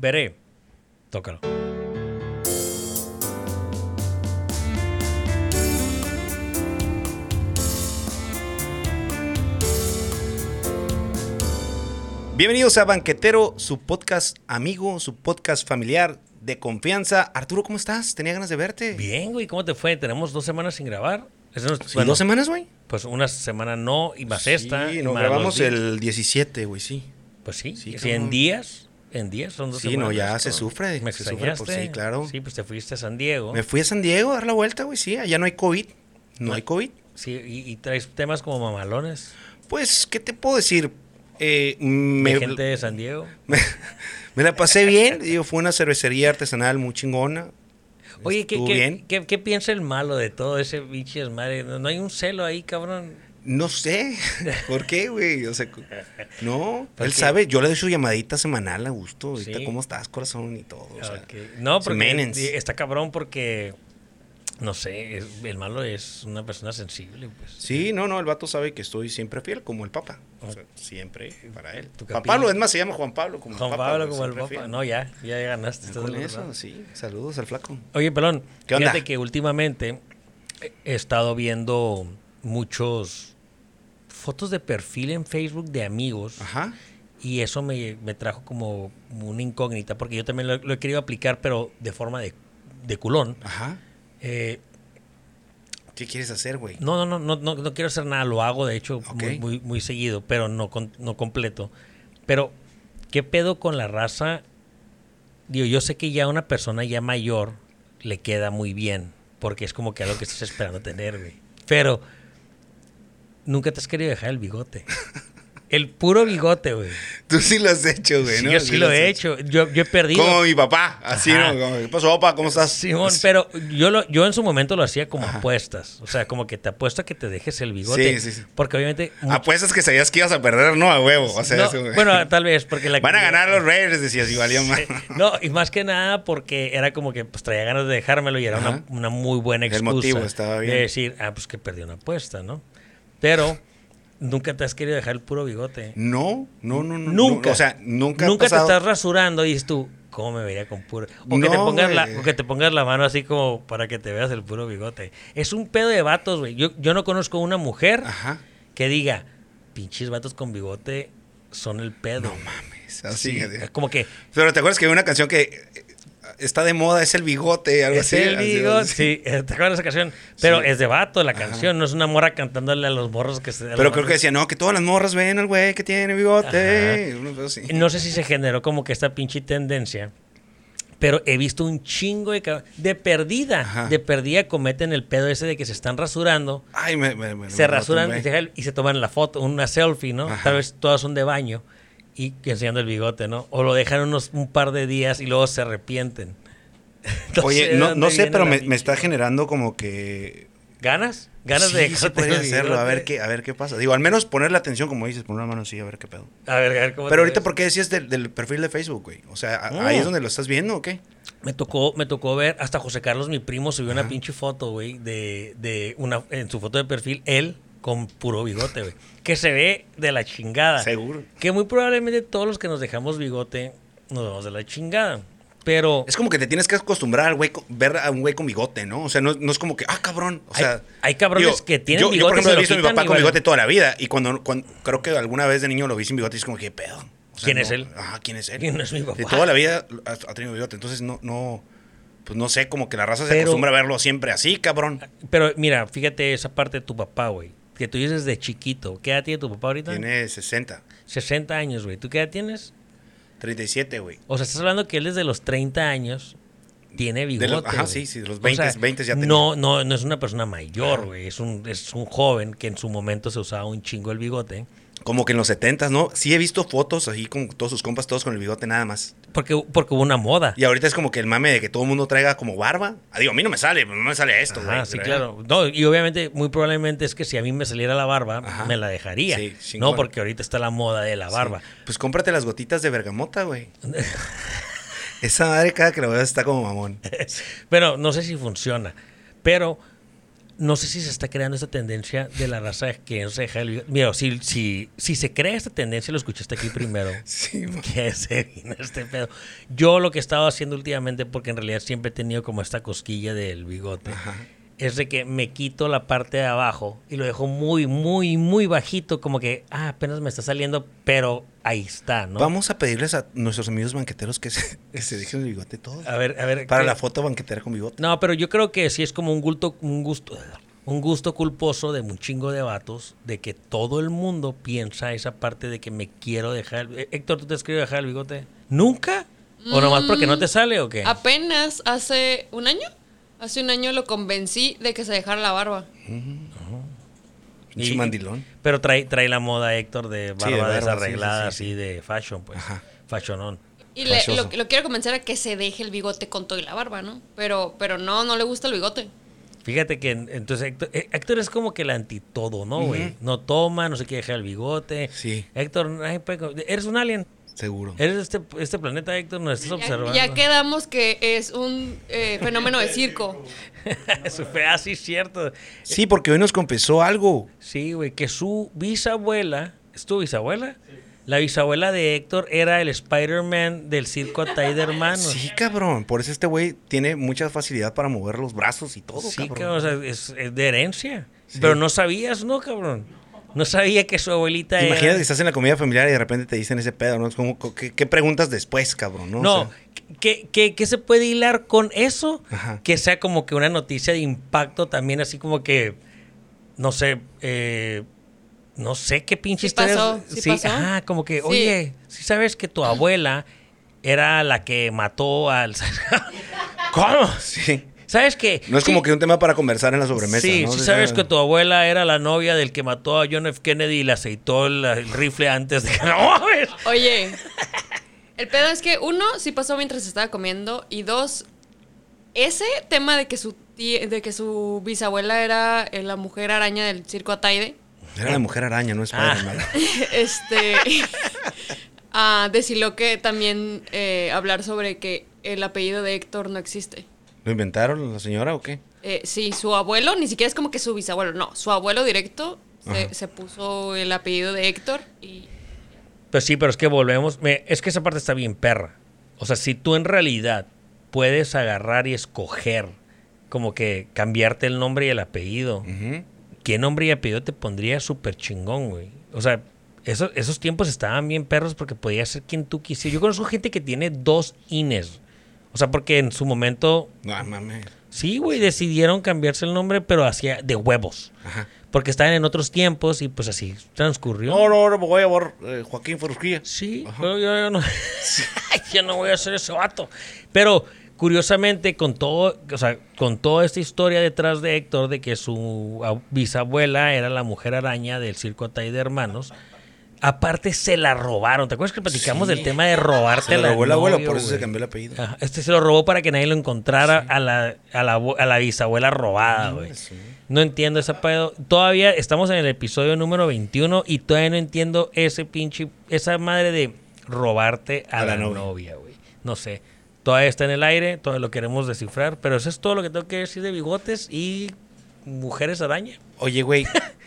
Veré. Tócalo. Bienvenidos a Banquetero, su podcast amigo, su podcast familiar de confianza. Arturo, ¿cómo estás? Tenía ganas de verte. Bien, güey, ¿cómo te fue? Tenemos dos semanas sin grabar. Sí, bueno, ¿Dos semanas, güey? Pues una semana no, y más esta. Sí, nos grabamos el 17, güey, sí. Pues sí, Sí, sí, en cabrón. días. En días son dos Sí, semanas. no, ya se sufre, ¿Me se sufre por- extrañaste? sí, claro. Sí, pues te fuiste a San Diego. Me fui a San Diego a dar la vuelta, güey, sí. Allá no hay COVID. No hay COVID. Sí, y, y traes temas como mamalones. Pues, ¿qué te puedo decir? Eh, me, de gente de San Diego. me, me la pasé bien. Digo, fue una cervecería artesanal muy chingona. Oye, ¿qué, qué, bien. qué- qué piensa el malo de todo ese pinche desmadre? ¿No, no hay un celo ahí, cabrón? No sé. ¿Por qué, güey? O sea, no. ¿Por Él qué? sabe, yo le doy su llamadita semanal a gusto. Ahorita, Sí. ¿cómo estás, corazón? Y todo. O sea, Ok. No, porque está cabrón porque, no sé, es- el malo es una persona sensible, pues. Sí, no, no, el vato sabe que estoy siempre fiel, como el Papa. O sea, siempre para él. Juan. Pablo, es más, se llama Juan Pablo como Juan el Papa. Pablo güey, como el fiel. No, ya, ya ganaste. Con eso, lado. sí. Saludos al flaco. Oye, pelón, ¿Qué onda? fíjate que últimamente he estado viendo muchos fotos de perfil en Facebook de amigos Ajá. y eso me, me trajo como una incógnita porque yo también lo, lo he querido aplicar pero de forma de, de culón. Ajá. Eh, ¿Qué quieres hacer, güey? no, no, no, no, no, quiero hacer nada, lo hago de hecho muy, muy, muy seguido, pero no, con- no completo. Pero, ¿qué pedo con la raza? Digo, yo sé que ya una persona ya mayor le queda muy bien, porque es como que algo que estás esperando tener, güey. Pero, nunca te has querido dejar el bigote. El puro bigote, güey. Tú sí lo has hecho, güey, Sí, ¿no? yo sí lo he hecho. Yo, yo he perdido. Como mi papá, así, Ajá. ¿no? Como, ¿Qué pasó, papá? ¿Cómo estás? Simón, pero yo, lo, yo en su momento lo hacía como apuestas. O sea, como que te apuesto a que te dejes el bigote. Sí, sí, sí. Porque obviamente. mucho- Apuestas que sabías que ibas a perder, no, a huevo. O sea, No, eso, güey. bueno, tal vez, porque la Van a ganar los Raiders, decías, y valía más. No, y más que nada porque era como que pues traía ganas de dejármelo y era una, una muy buena El excusa. motivo estaba bien. De decir, ah, pues que perdí una apuesta, ¿no? Pero nunca te has querido dejar el puro bigote. No, no, no, no. Nunca. no, o sea, nunca Nunca te estás rasurando y dices tú, ¿cómo me vería con puro? O, que te pongas la, o que te pongas la mano así como para que te veas el puro bigote. Es un pedo de vatos, güey. Yo, yo no conozco una mujer Ajá. que diga, pinches vatos con bigote son el pedo. No mames. Así. Sí, que- es como que Pero te acuerdas que hay una canción que está de moda, es el bigote, algo es así. el bigote. Sí, eh, ¿te acuerdas de esa canción? Pero Sí. es de vato la Ajá. canción, no es una morra cantándole a los morros que se. Pero creo que decía, no, que todas las morras ven al güey que tiene bigote. No sé si se generó como que esta pinche tendencia. Pero he visto un chingo de de perdida. Ajá. De perdida cometen el pedo ese de que se están rasurando, Ay, me, me, me- se rasuran y se, dejan- y se toman la foto, una selfie, ¿no? Ajá. Tal vez todas son de baño y enseñando el bigote, ¿no? O lo dejan unos un par de días y luego se arrepienten. Oye, no, no sé, pero la me, me está generando como que... ¿Ganas? ¿Ganas sí, de sí podría hacerlo, a ver, qué, a ver qué pasa. Digo, al menos ponerle atención, como dices, poner la mano así, a ver qué pedo. A ver, a ver cómo Pero ahorita, ves. ¿por qué decías del, del perfil de Facebook, güey? O sea, a- Mm. ¿ahí es donde lo estás viendo o qué? Me tocó, me tocó ver, hasta José Carlos, mi primo, subió una pinche foto, güey, de, de una, en su foto de perfil, él con puro bigote, güey. Que se ve de la chingada. Seguro. Que muy probablemente todos los que nos dejamos bigote nos vemos de la chingada. Pero Es como que te tienes que acostumbrar al güey, ver a un güey con bigote, ¿no? O sea, no, no es como que, ah, cabrón. O sea, hay cabrones que tienen yo, bigote Yo, por ejemplo, he visto a mi papá con bigote toda la vida. Y cuando, cuando- creo que alguna vez de niño lo vi sin bigote y es como que, ¿qué pedo? O sea, ¿Quién no- es él? Ajá, ¿quién es él? ¿Quién es mi papá? De toda la vida ha, tenido bigote. Entonces, no, no, pues no sé, como que la raza se acostumbra a verlo siempre así, cabrón. Pero mira, fíjate esa parte de tu papá, güey. Que tú dices de chiquito. ¿Qué edad tiene tu papá ahorita? Tiene 60, 60 años, güey. ¿Tú qué edad tienes? 37, güey. O sea, estás hablando que él desde los 30 años tiene bigote. los- ajá, sí, sí, de los O 20, 20 ya tenía. No, no, no es una persona mayor, güey. Es un, es un joven que en su momento se usaba un chingo el bigote. Como que en los 70, ¿no? Sí he visto fotos así con todos sus compas, todos con el bigote nada más. Porque, porque hubo una moda. Y ahorita es como que el mame de que todo el mundo traiga como barba. Ah, digo, a mí no me sale, no me sale esto, Ajá, güey. sí, claro. No, y obviamente, muy probablemente es que si a mí me saliera la barba, Ajá. me la dejaría. Sí, chingón. no, porque ahorita está la moda de la sí. barba. Pues cómprate las gotitas de bergamota, güey. Esa madre cada que lo veas está como mamón. Pero no sé si funciona. Pero no sé si se está creando esta tendencia de la raza que no se deja el bigote. Mira, si, si, si se crea esta tendencia, lo escuchaste aquí primero. Sí, que se vino este pedo. Yo lo que he estado haciendo últimamente, porque en realidad siempre he tenido como esta cosquilla del bigote, Ajá. Es de que me quito la parte de abajo y lo dejo muy, muy, muy bajito, como que, ah, apenas me está saliendo, pero ahí está, ¿no? Vamos a pedirles a nuestros amigos banqueteros que se, que se dejen el bigote todo. A ver, a ver. Para ¿qué? la foto banquetera con bigote. No, pero yo creo que sí es como un gusto, un gusto, un gusto culposo de un chingo de vatos, de que todo el mundo piensa esa parte de que me quiero dejar. Eh, Héctor, ¿tú te has querido dejar el bigote? ¿Nunca? ¿O nomás porque no te sale o qué? Apenas hace un año, hace un año lo convencí de que se dejara la barba. Y- mandilón. Pero trae, trae la moda, Héctor, de barba Sí, de barba, desarreglada, sí, sí, sí, así de fashion, pues. Ajá. Fashionón. Y le- lo, lo quiero convencer a que se deje el bigote con todo y la barba, ¿no? Pero, pero no, no le gusta el bigote. Fíjate que en- entonces Héctor, eh, Héctor es como que el antitodo, ¿no, güey? No toma, no se quiere dejar el bigote. Sí. Héctor, ay, pues, eres un alien. Seguro. Eres este, este planeta, Héctor, nos estás Ya, observando. ya quedamos que es un eh, fenómeno de circo. Eso fue así, cierto. Sí, porque hoy nos confesó algo. Sí, güey, que su bisabuela, ¿es tu bisabuela? La bisabuela de Héctor era el Spider-Man del circo Atay de Hermanos. Sí, cabrón. Por eso este güey tiene mucha facilidad para mover los brazos y todo, Sí, cabrón. cabrón, o sea, es, es de herencia. Sí. Pero no sabías, ¿no, cabrón? No sabía que su abuelita Imagínate que era... estás en la comida familiar y de repente te dicen ese pedo, ¿no? Es como, ¿qué, qué preguntas después, cabrón? No, No, O sea, ¿qué, qué, qué se puede hilar con eso? Ajá. Que sea como que una noticia de impacto también, así como que, no sé, eh, no sé qué pinche Sí historia. pasó, sí pasó. ajá, como que, Sí. oye, si sabes que tu abuela era la que mató al... ¿Cómo? sí. ¿Sabes que No es como que un tema para conversar en la sobremesa, Sí, ¿no? sí sabes que tu abuela era la novia del que mató a John F. Kennedy y le aceitó el, el rifle antes de que... ¡No mames! Oye, el pedo es que uno sí pasó mientras estaba comiendo y dos, ese tema de que su tía- de que su bisabuela era eh, la mujer araña del circo Ataide, Era la mujer araña, no es Ah. Spider-Man. este ah, deciló que también eh, hablar sobre que el apellido de Héctor no existe. ¿Lo inventaron la señora o qué? Eh, sí, su abuelo, ni siquiera es como que su bisabuelo, no, su abuelo directo se, puso el apellido de Héctor y Pues sí, pero es que volvemos. me- es que esa parte está bien perra. O sea, si tú en realidad puedes agarrar y escoger, como que cambiarte el nombre y el apellido. ¿qué nombre y apellido te pondría súper chingón, güey? O sea, esos, esos tiempos estaban bien perros porque podía ser quien tú quisieras. Yo conozco gente que tiene dos INES. O sea, porque en su momento, No, mames. sí, güey, decidieron cambiarse el nombre, pero hacia de huevos. Ajá. Porque estaban en otros tiempos y pues así transcurrió. No, no, no, me voy a llevar eh, Joaquín Forusquilla. Sí, pero yo, yo no, yo no voy a ser ese vato. Pero curiosamente, con todo, o sea, con toda esta historia detrás de Héctor, de que su bisabuela era la mujer araña del circo Atay de Hermanos, aparte se la robaron. ¿Te acuerdas que platicamos Sí. del tema de robarte Se la robó el abuelo, novio, por eso se güey? cambió el apellido. Ajá, Este se lo robó para que nadie lo encontrara a, la, a, la, abu- a la bisabuela robada, güey. Sí. No entiendo ese pedo. Todavía estamos en el episodio número 21 y todavía no entiendo ese pinche, esa madre de robarte a, A la, la novia. güey. No sé. Todavía está en el aire, todavía lo queremos descifrar, pero eso es todo lo que tengo que decir de bigotes y mujeres araña. Oye, güey.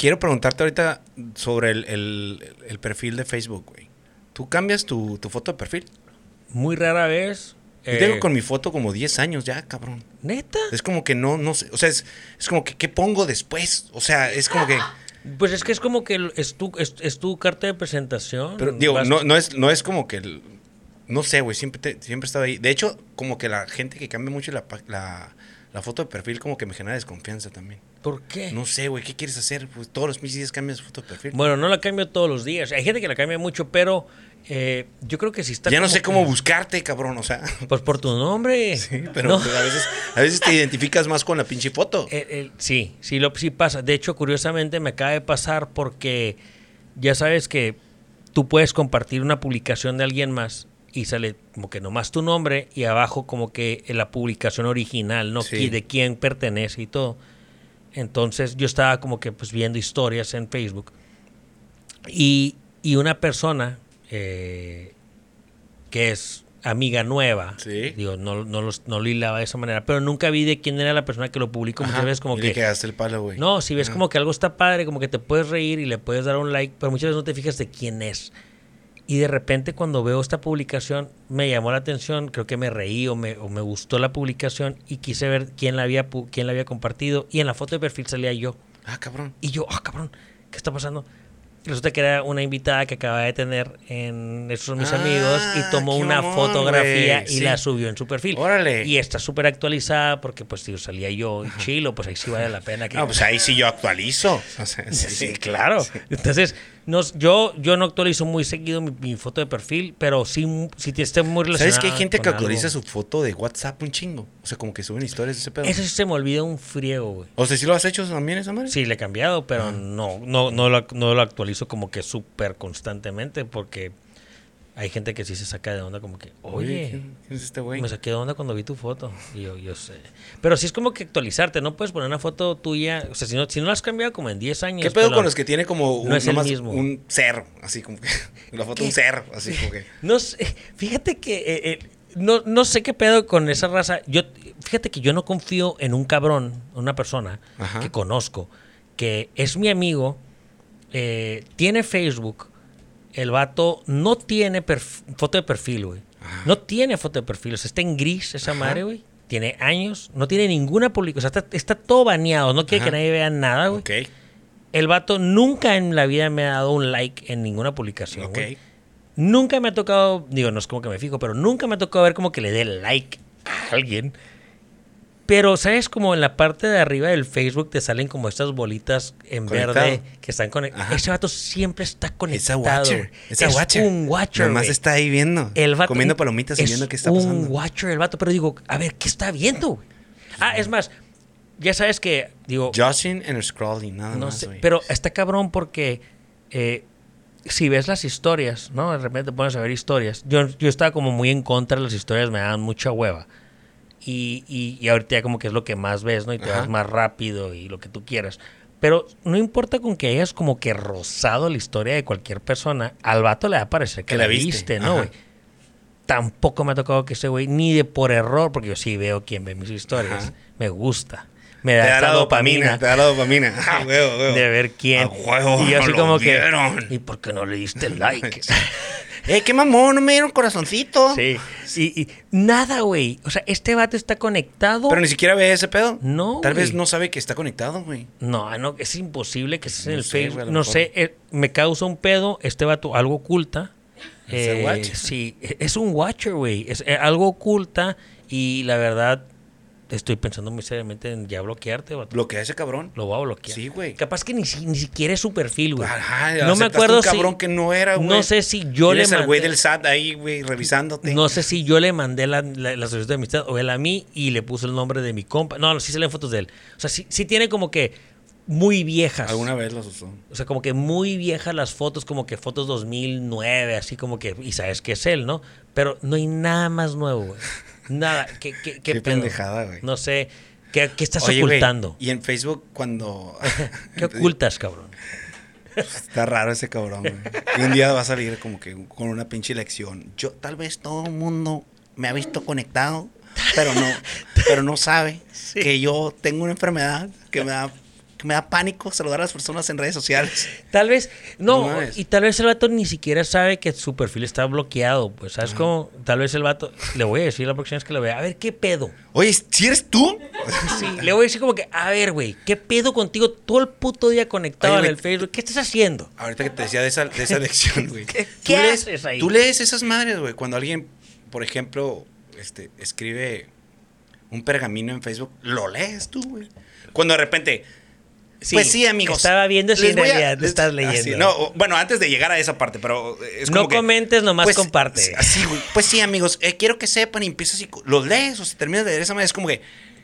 quiero preguntarte ahorita sobre el, el- el perfil de Facebook, güey. ¿Tú cambias tu, tu foto de perfil? Muy rara vez. Yo eh, tengo con mi foto como 10 años ya, cabrón. ¿Neta? Es como que no, no sé. O sea, es, es como que, ¿qué pongo después? O sea, es como que. Pues es que es como que es tu, es, es tu carta de presentación. Pero digo, Vas- no, no, es, no es como que. el- no sé, güey. Siempre, te- siempre he estado ahí. De hecho, como que la gente que cambia mucho la, la foto de perfil, como que me genera desconfianza también. ¿Por qué? No sé, güey. ¿Qué quieres hacer? Pues todos los pinches días cambias foto de perfil. Bueno, no la cambio todos los días. Hay gente que la cambia mucho, pero eh, yo creo que si está. ya no sé que- cómo buscarte, cabrón. O sea. Pues por tu nombre. Sí, pero No. pues, a, veces, a veces te identificas más con la pinche foto. Eh, eh, sí, sí, lo, sí pasa. De hecho, curiosamente me acaba de pasar porque ya sabes que tú puedes compartir una publicación de alguien más y sale como que nomás tu nombre y abajo como que la publicación original, ¿no? Sí. De quién pertenece y todo. Entonces yo estaba como que pues viendo historias en Facebook y, y una persona eh, que es amiga nueva. Sí. Digo, no, no, los- no lo hilaba de esa manera, pero nunca vi de quién era la persona que lo publicó. Muchas Ajá, veces como y que... le quedaste el palo, güey. No, si ves Ajá. como que algo está padre, como que te puedes reír y le puedes dar un like, pero muchas veces no te fijas de quién es. Y de repente cuando veo esta publicación me llamó la atención, creo que me reí o me, o me gustó la publicación y quise ver quién la, había, quién la había compartido y en la foto de perfil salía yo. Ah, cabrón. Y yo, ah, cabrón, ¿qué está pasando? Resulta que era una invitada que acababa de tener en Estos mis Ah, amigos y tomó una mamón, fotografía y sí. la subió en su perfil. Órale. Y está súper actualizada porque pues tío, salía yo y chilo, pues ahí sí vale la pena que... No, pues ahí sí yo actualizo. O sea, Sí, claro. Entonces, nos, yo, yo no actualizo muy seguido mi, mi foto de perfil, pero sí, si te esté muy relacionado. ¿Sabes que hay gente que actualiza algo. su foto de WhatsApp un chingo? O sea, como que suben historias de ese pedo. Eso sí se me olvida un friego, güey. O sea, ¿sí lo has hecho también esa madre? Sí, le he cambiado, pero no, no, no, lo, no lo actualizo como que súper constantemente porque hay gente que sí se saca de onda como que, oye, ¿quién, quién es este güey? me saqué de onda cuando vi tu foto. Y yo, yo sé. Pero sí es como que actualizarte, no puedes poner una foto tuya, o sea, si no, si no la has cambiado como en 10 años. ¿Qué pedo pelón. con los que tiene como un, No es el nomás mismo. un cerro? Así como que. La foto de un ¿Qué? cerro, así como que. No sé, fíjate que eh, eh, no, no sé qué pedo con esa raza. Yo, fíjate que yo no confío en un cabrón, una persona Ajá. que conozco, que es mi amigo, eh, tiene Facebook, el vato no tiene foto de perfil, güey. No tiene foto de perfil, o sea, está en gris esa Ajá. madre, güey. Tiene años, no tiene ninguna publicación, o sea, está, está todo baneado, no quiere Ajá. que nadie vea nada, güey. El vato nunca en la vida me ha dado un like en ninguna publicación, güey. Nunca me ha tocado, digo, no es como que me fijo, pero nunca me ha tocado ver como que le dé like a alguien. Pero, ¿sabes? Como en la parte de arriba del Facebook te salen como estas bolitas en Conectado. verde que están conectadas. Ese vato siempre está Esa conectado. watcher. güey. Esa es watcher. un watcher, Nomás güey. está ahí viendo. El vato- comiendo palomitas y es viendo qué está un pasando. watcher el vato, pero digo, a ver, ¿qué está viendo? Ah, es más, ya sabes que, digo, Joshing and scrolling, nada no más. sé, pero está cabrón porque eh, si ves las historias, ¿no? De repente te pones a ver historias. Yo, yo estaba como muy en contra de las historias, me daban mucha hueva. Y, y, y ahorita ya como que es lo que más ves, ¿no? Y te Ajá. vas más rápido y lo que tú quieras. Pero no importa con que hayas como que rozado la historia de cualquier persona, al vato le va a parecer que, Que la viste, viste, ¿no, güey? Tampoco me ha tocado que ese güey, ni de por error, porque yo sí veo quién ve mis historias. Ajá. Me gusta. Me te da, da esta la dopamina, te da la dopamina. Ah, huevo, huevo. de ver quién. A huevo, y yo así lo como que. ¿Y por qué no le diste like? ¡Eh, qué mamón! No me dieron corazoncito. sí. Y, y nada, güey. O sea, este vato está conectado. Pero ni siquiera ve ese pedo. No, Tal vez no sabe que está conectado, güey. No, no, es imposible que estés en el sé, Facebook. no mejor. sé, eh, me causa un pedo. Este vato algo oculta. ¿Es el Eh, watcher? sí, e- es un watcher, güey. Es eh, algo oculta. Y la verdad, estoy pensando muy seriamente en ya bloquearte, vato. Bloquea a ese cabrón. Lo voy a bloquear. Sí, güey. Capaz que ni, si- ni siquiera es su perfil, güey. Ajá, no me acuerdo un si. cabrón que no era, güey. No sé si yo le Tienes al güey mandé- del SAT ahí, güey, revisándote. No sé si yo le mandé la, la, la solicitud de amistad o él a mí y le puso el nombre de mi compa. No, sí salen fotos de él. O sea, sí, sí tiene como que muy viejas. Alguna vez los usó. O sea, como que muy viejas las fotos, como que fotos 2009, así como que, y sabes que es él, ¿no? Pero no hay nada más nuevo, güey. Nada. ¿Qué, qué, qué Qué pendejada, güey. No sé. ¿Qué, qué estás Oye, ocultando? y en Facebook cuando... ¿Qué ocultas, cabrón? Está raro ese cabrón, güey. Y un día va a salir como que con una pinche lección. Yo, tal vez todo el mundo me ha visto conectado, pero no, pero no sabe que yo tengo una enfermedad que me da, que me da pánico saludar a las personas en redes sociales. Tal vez, no, No y tal vez el vato ni siquiera sabe que su perfil está bloqueado, pues, ¿sabes cómo? Tal vez el vato, le voy a decir la próxima vez que lo vea, a ver, ¿qué pedo? Oye, ¿si eres tú? Sí, le voy a decir como que, a ver, güey, ¿qué pedo contigo todo el puto día conectado Oye, en el Facebook? ¿Qué estás haciendo? Ahorita que te decía de esa, de esa lección, güey. ¿Qué- Tú qué lees- haces ahí? Tú lees esas madres, güey. Cuando alguien, por ejemplo, este, escribe un pergamino en Facebook, lo lees tú, güey. Cuando de repente, pues sí, amigos. Estaba viendo si en a- realidad les- estás así, leyendo. no, bueno, antes de llegar a esa parte, pero es No como que, comentes, nomás pues, comparte. Así, güey. Pues sí, amigos, eh, quiero que sepan y empiezas así, los lees o se terminas de leer esa manera. Es como que,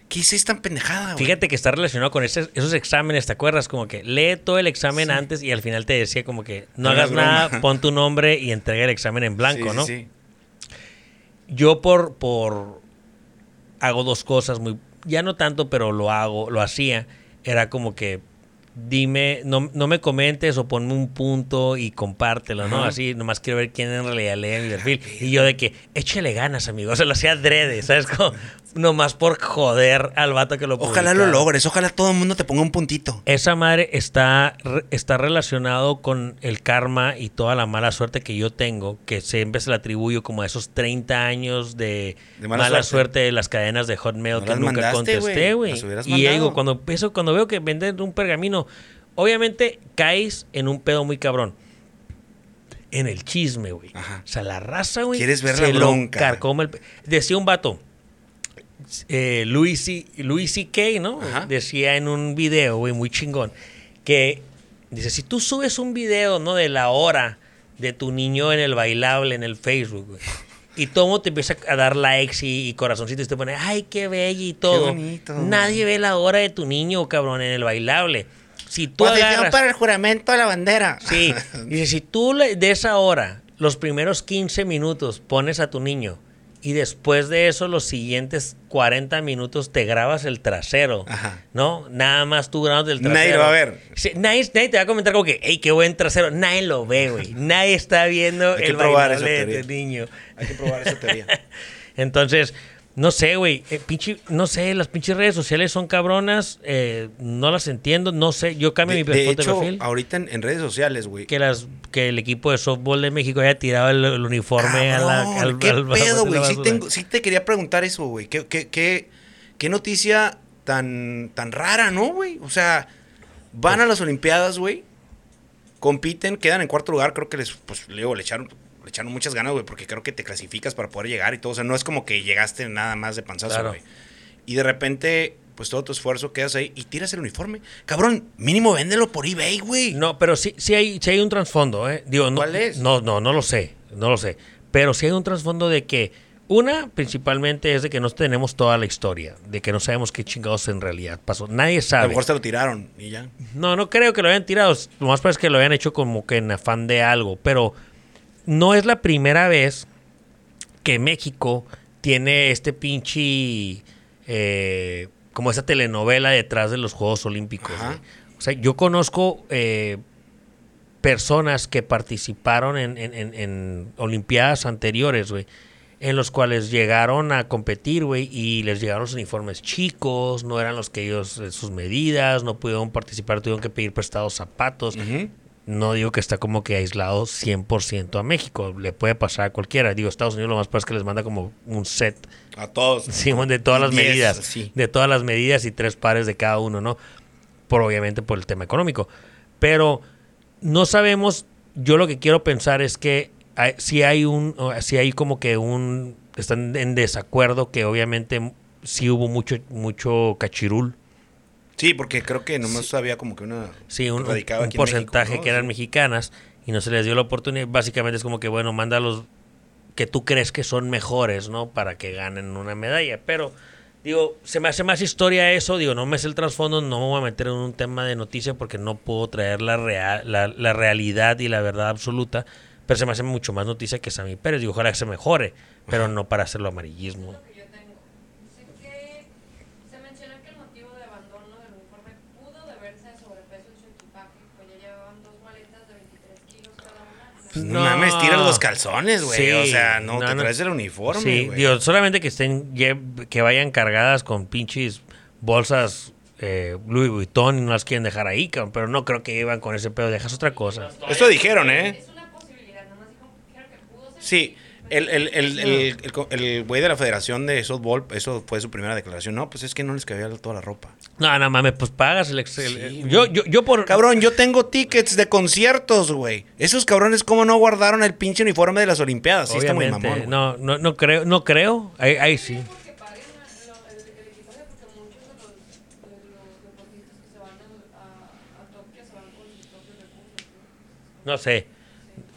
¿qué hiciste tan pendejada, güey? Fíjate que está relacionado con ese- esos exámenes, ¿te acuerdas? Como que lee todo el examen antes y al final te decía como que no No hagas es nada, pon tu nombre y entrega el examen en blanco, sí, ¿no? sí. Yo por, por hago dos cosas muy, ya no tanto, pero lo hago, lo hacía. Era como que dime, no, no me comentes o ponme un punto y compártelo, ¿no? Ajá. Así, nomás quiero ver quién en realidad lee mi perfil. Y yo de que, échale ganas, amigo. O sea, lo hacía adrede, ¿sabes? Como, nomás por joder al vato que lo Ojalá lo logres, ojalá todo el mundo te ponga un puntito. Esa madre está, está relacionado con el karma y toda la mala suerte que yo tengo, que siempre se le atribuyo como a esos 30 años de, De mala, mala suerte. suerte. de las cadenas de Hotmail No que nunca mandaste, contesté, güey. Y digo, cuando empiezo, cuando veo que venden un pergamino, obviamente caes en un pedo muy cabrón. En el chisme, güey. O sea, la raza, güey. Quieres ver la bronca. el Decía un vato, eh, C- Louis C.K., ¿no? Ajá. Decía en un video, güey, muy chingón, que dice, si tú subes un video, ¿no? De la hora de tu niño en el bailable en el Facebook, güey, y todo te empieza a dar likes y, y corazoncitos y te pone, ay, qué bella y todo. bonito. Nadie ve la hora de tu niño, cabrón, en el bailable. Si tú Posición agarras... para el juramento de la bandera. Sí, dice, si tú le- de esa hora, los primeros 15 minutos pones a tu niño y después de eso los siguientes 40 minutos te grabas el trasero, Ajá. ¿no? Nada más tú grabas el trasero. Nadie lo va a ver. Sí, nadie, nadie te va a comentar como que, hey, qué buen trasero. Nadie lo ve, güey. Nadie está viendo el bailable de tu niño. Hay que probar esa teoría. Entonces, no sé, güey. eh, pinche- no sé, las pinches redes sociales son cabronas. eh, no las entiendo. No sé, yo cambio De, mi de de hecho, perfil. ahorita en, en redes sociales, güey. que las que el equipo de softball de México haya tirado el, el uniforme a la, Cabrón, al, ¿Qué al- pedo, güey? Sí, te quería preguntar eso, güey. ¿Qué, qué, qué, qué noticia tan, tan rara, ¿no, güey? O sea, van a las Olimpiadas, güey. Compiten, quedan en cuarto lugar. Creo que les, pues, luego le echaron, le echaron muchas ganas, güey, porque creo que te clasificas para poder llegar y todo. O sea, no es como que llegaste nada más de panzazo, Claro. güey. Y de repente, pues todo tu esfuerzo quedas ahí y tiras el uniforme. Cabrón, mínimo véndelo por eBay, güey. No, pero sí, sí hay, sí hay un trasfondo, ¿eh? Digo, no, ¿Cuál es? No, no, no lo sé, no lo sé. Pero sí hay un trasfondo de que, una, principalmente es de que no tenemos toda la historia, de que no sabemos qué chingados en realidad pasó. Nadie A lo sabe. mejor se lo tiraron y ya. No, no creo que lo hayan tirado. Lo más parece que lo hayan hecho como que en afán de algo. Pero no es la primera vez que México tiene este pinche. eh, como esa telenovela detrás de los Juegos Olímpicos. Güey. O sea, yo conozco eh, personas que participaron en, en- en- en Olimpiadas anteriores, güey. En los cuales llegaron a competir, güey, y les llegaron los uniformes chicos, no eran los que ellos, eh, sus medidas, no pudieron participar, tuvieron que pedir prestados zapatos. Ujú. No digo que está como que aislado 100% a México, le puede pasar a cualquiera. Digo, Estados Unidos lo más pasa es que les manda como un set A todos. Sí, de todas las Diez, medidas. sí. De todas las medidas y tres pares de cada uno, ¿no? Por obviamente por el tema económico. Pero no sabemos, yo lo que quiero pensar es que hay- si hay un, si hay como que un, están en desacuerdo que obviamente sí hubo mucho, mucho cachirul. Sí, porque creo que nomás había como que una. Sí, un, porcentaje México, ¿no? que eran Sí. mexicanas y no se les dio la oportunidad. Básicamente es como que, bueno, manda los que tú crees que son mejores, ¿no? Para que ganen una medalla. Pero, digo, se me hace más historia eso. Digo, no me sé el trasfondo, no me voy a meter en un tema de noticia porque no puedo traer la, real, la, la realidad y la verdad absoluta. Pero se me hace mucho más noticia que Sammy Pérez. Digo, ojalá que se mejore, pero no para hacerlo amarillismo. que yo tengo. Dice que se menciona que el motivo de abandono del uniforme pudo deberse a sobrepeso en su equipaje, pues ya llevaban dos maletas de 23 kilos cada una. Pues No. no mames, tiras los calzones, güey. Sí, o sea, no, no, te no. traes el uniforme, Sí, güey. digo, solamente que estén que vayan cargadas con pinches bolsas eh, Louis Vuitton y no las quieren dejar ahí, cabrón, pero no creo que iban con ese pedo, dejas otra cosa. Esto dijeron, ¿eh? Es una posibilidad, nomás dijo creo que pudo ser. Sí. El, el, el, el, el güey de la Federación de Softball, eso fue su primera declaración. No, pues es que no les cabía toda la ropa. No, no mames, pues pagas el. Sí, yo, yo, yo por Cabrón, yo tengo tickets de conciertos, güey. Esos cabrones, ¿cómo no guardaron el pinche uniforme de las Olimpiadas? Sí, está muy obviamente, mamón. no, no, no creo, no creo, ahí, ahí sí. No sé.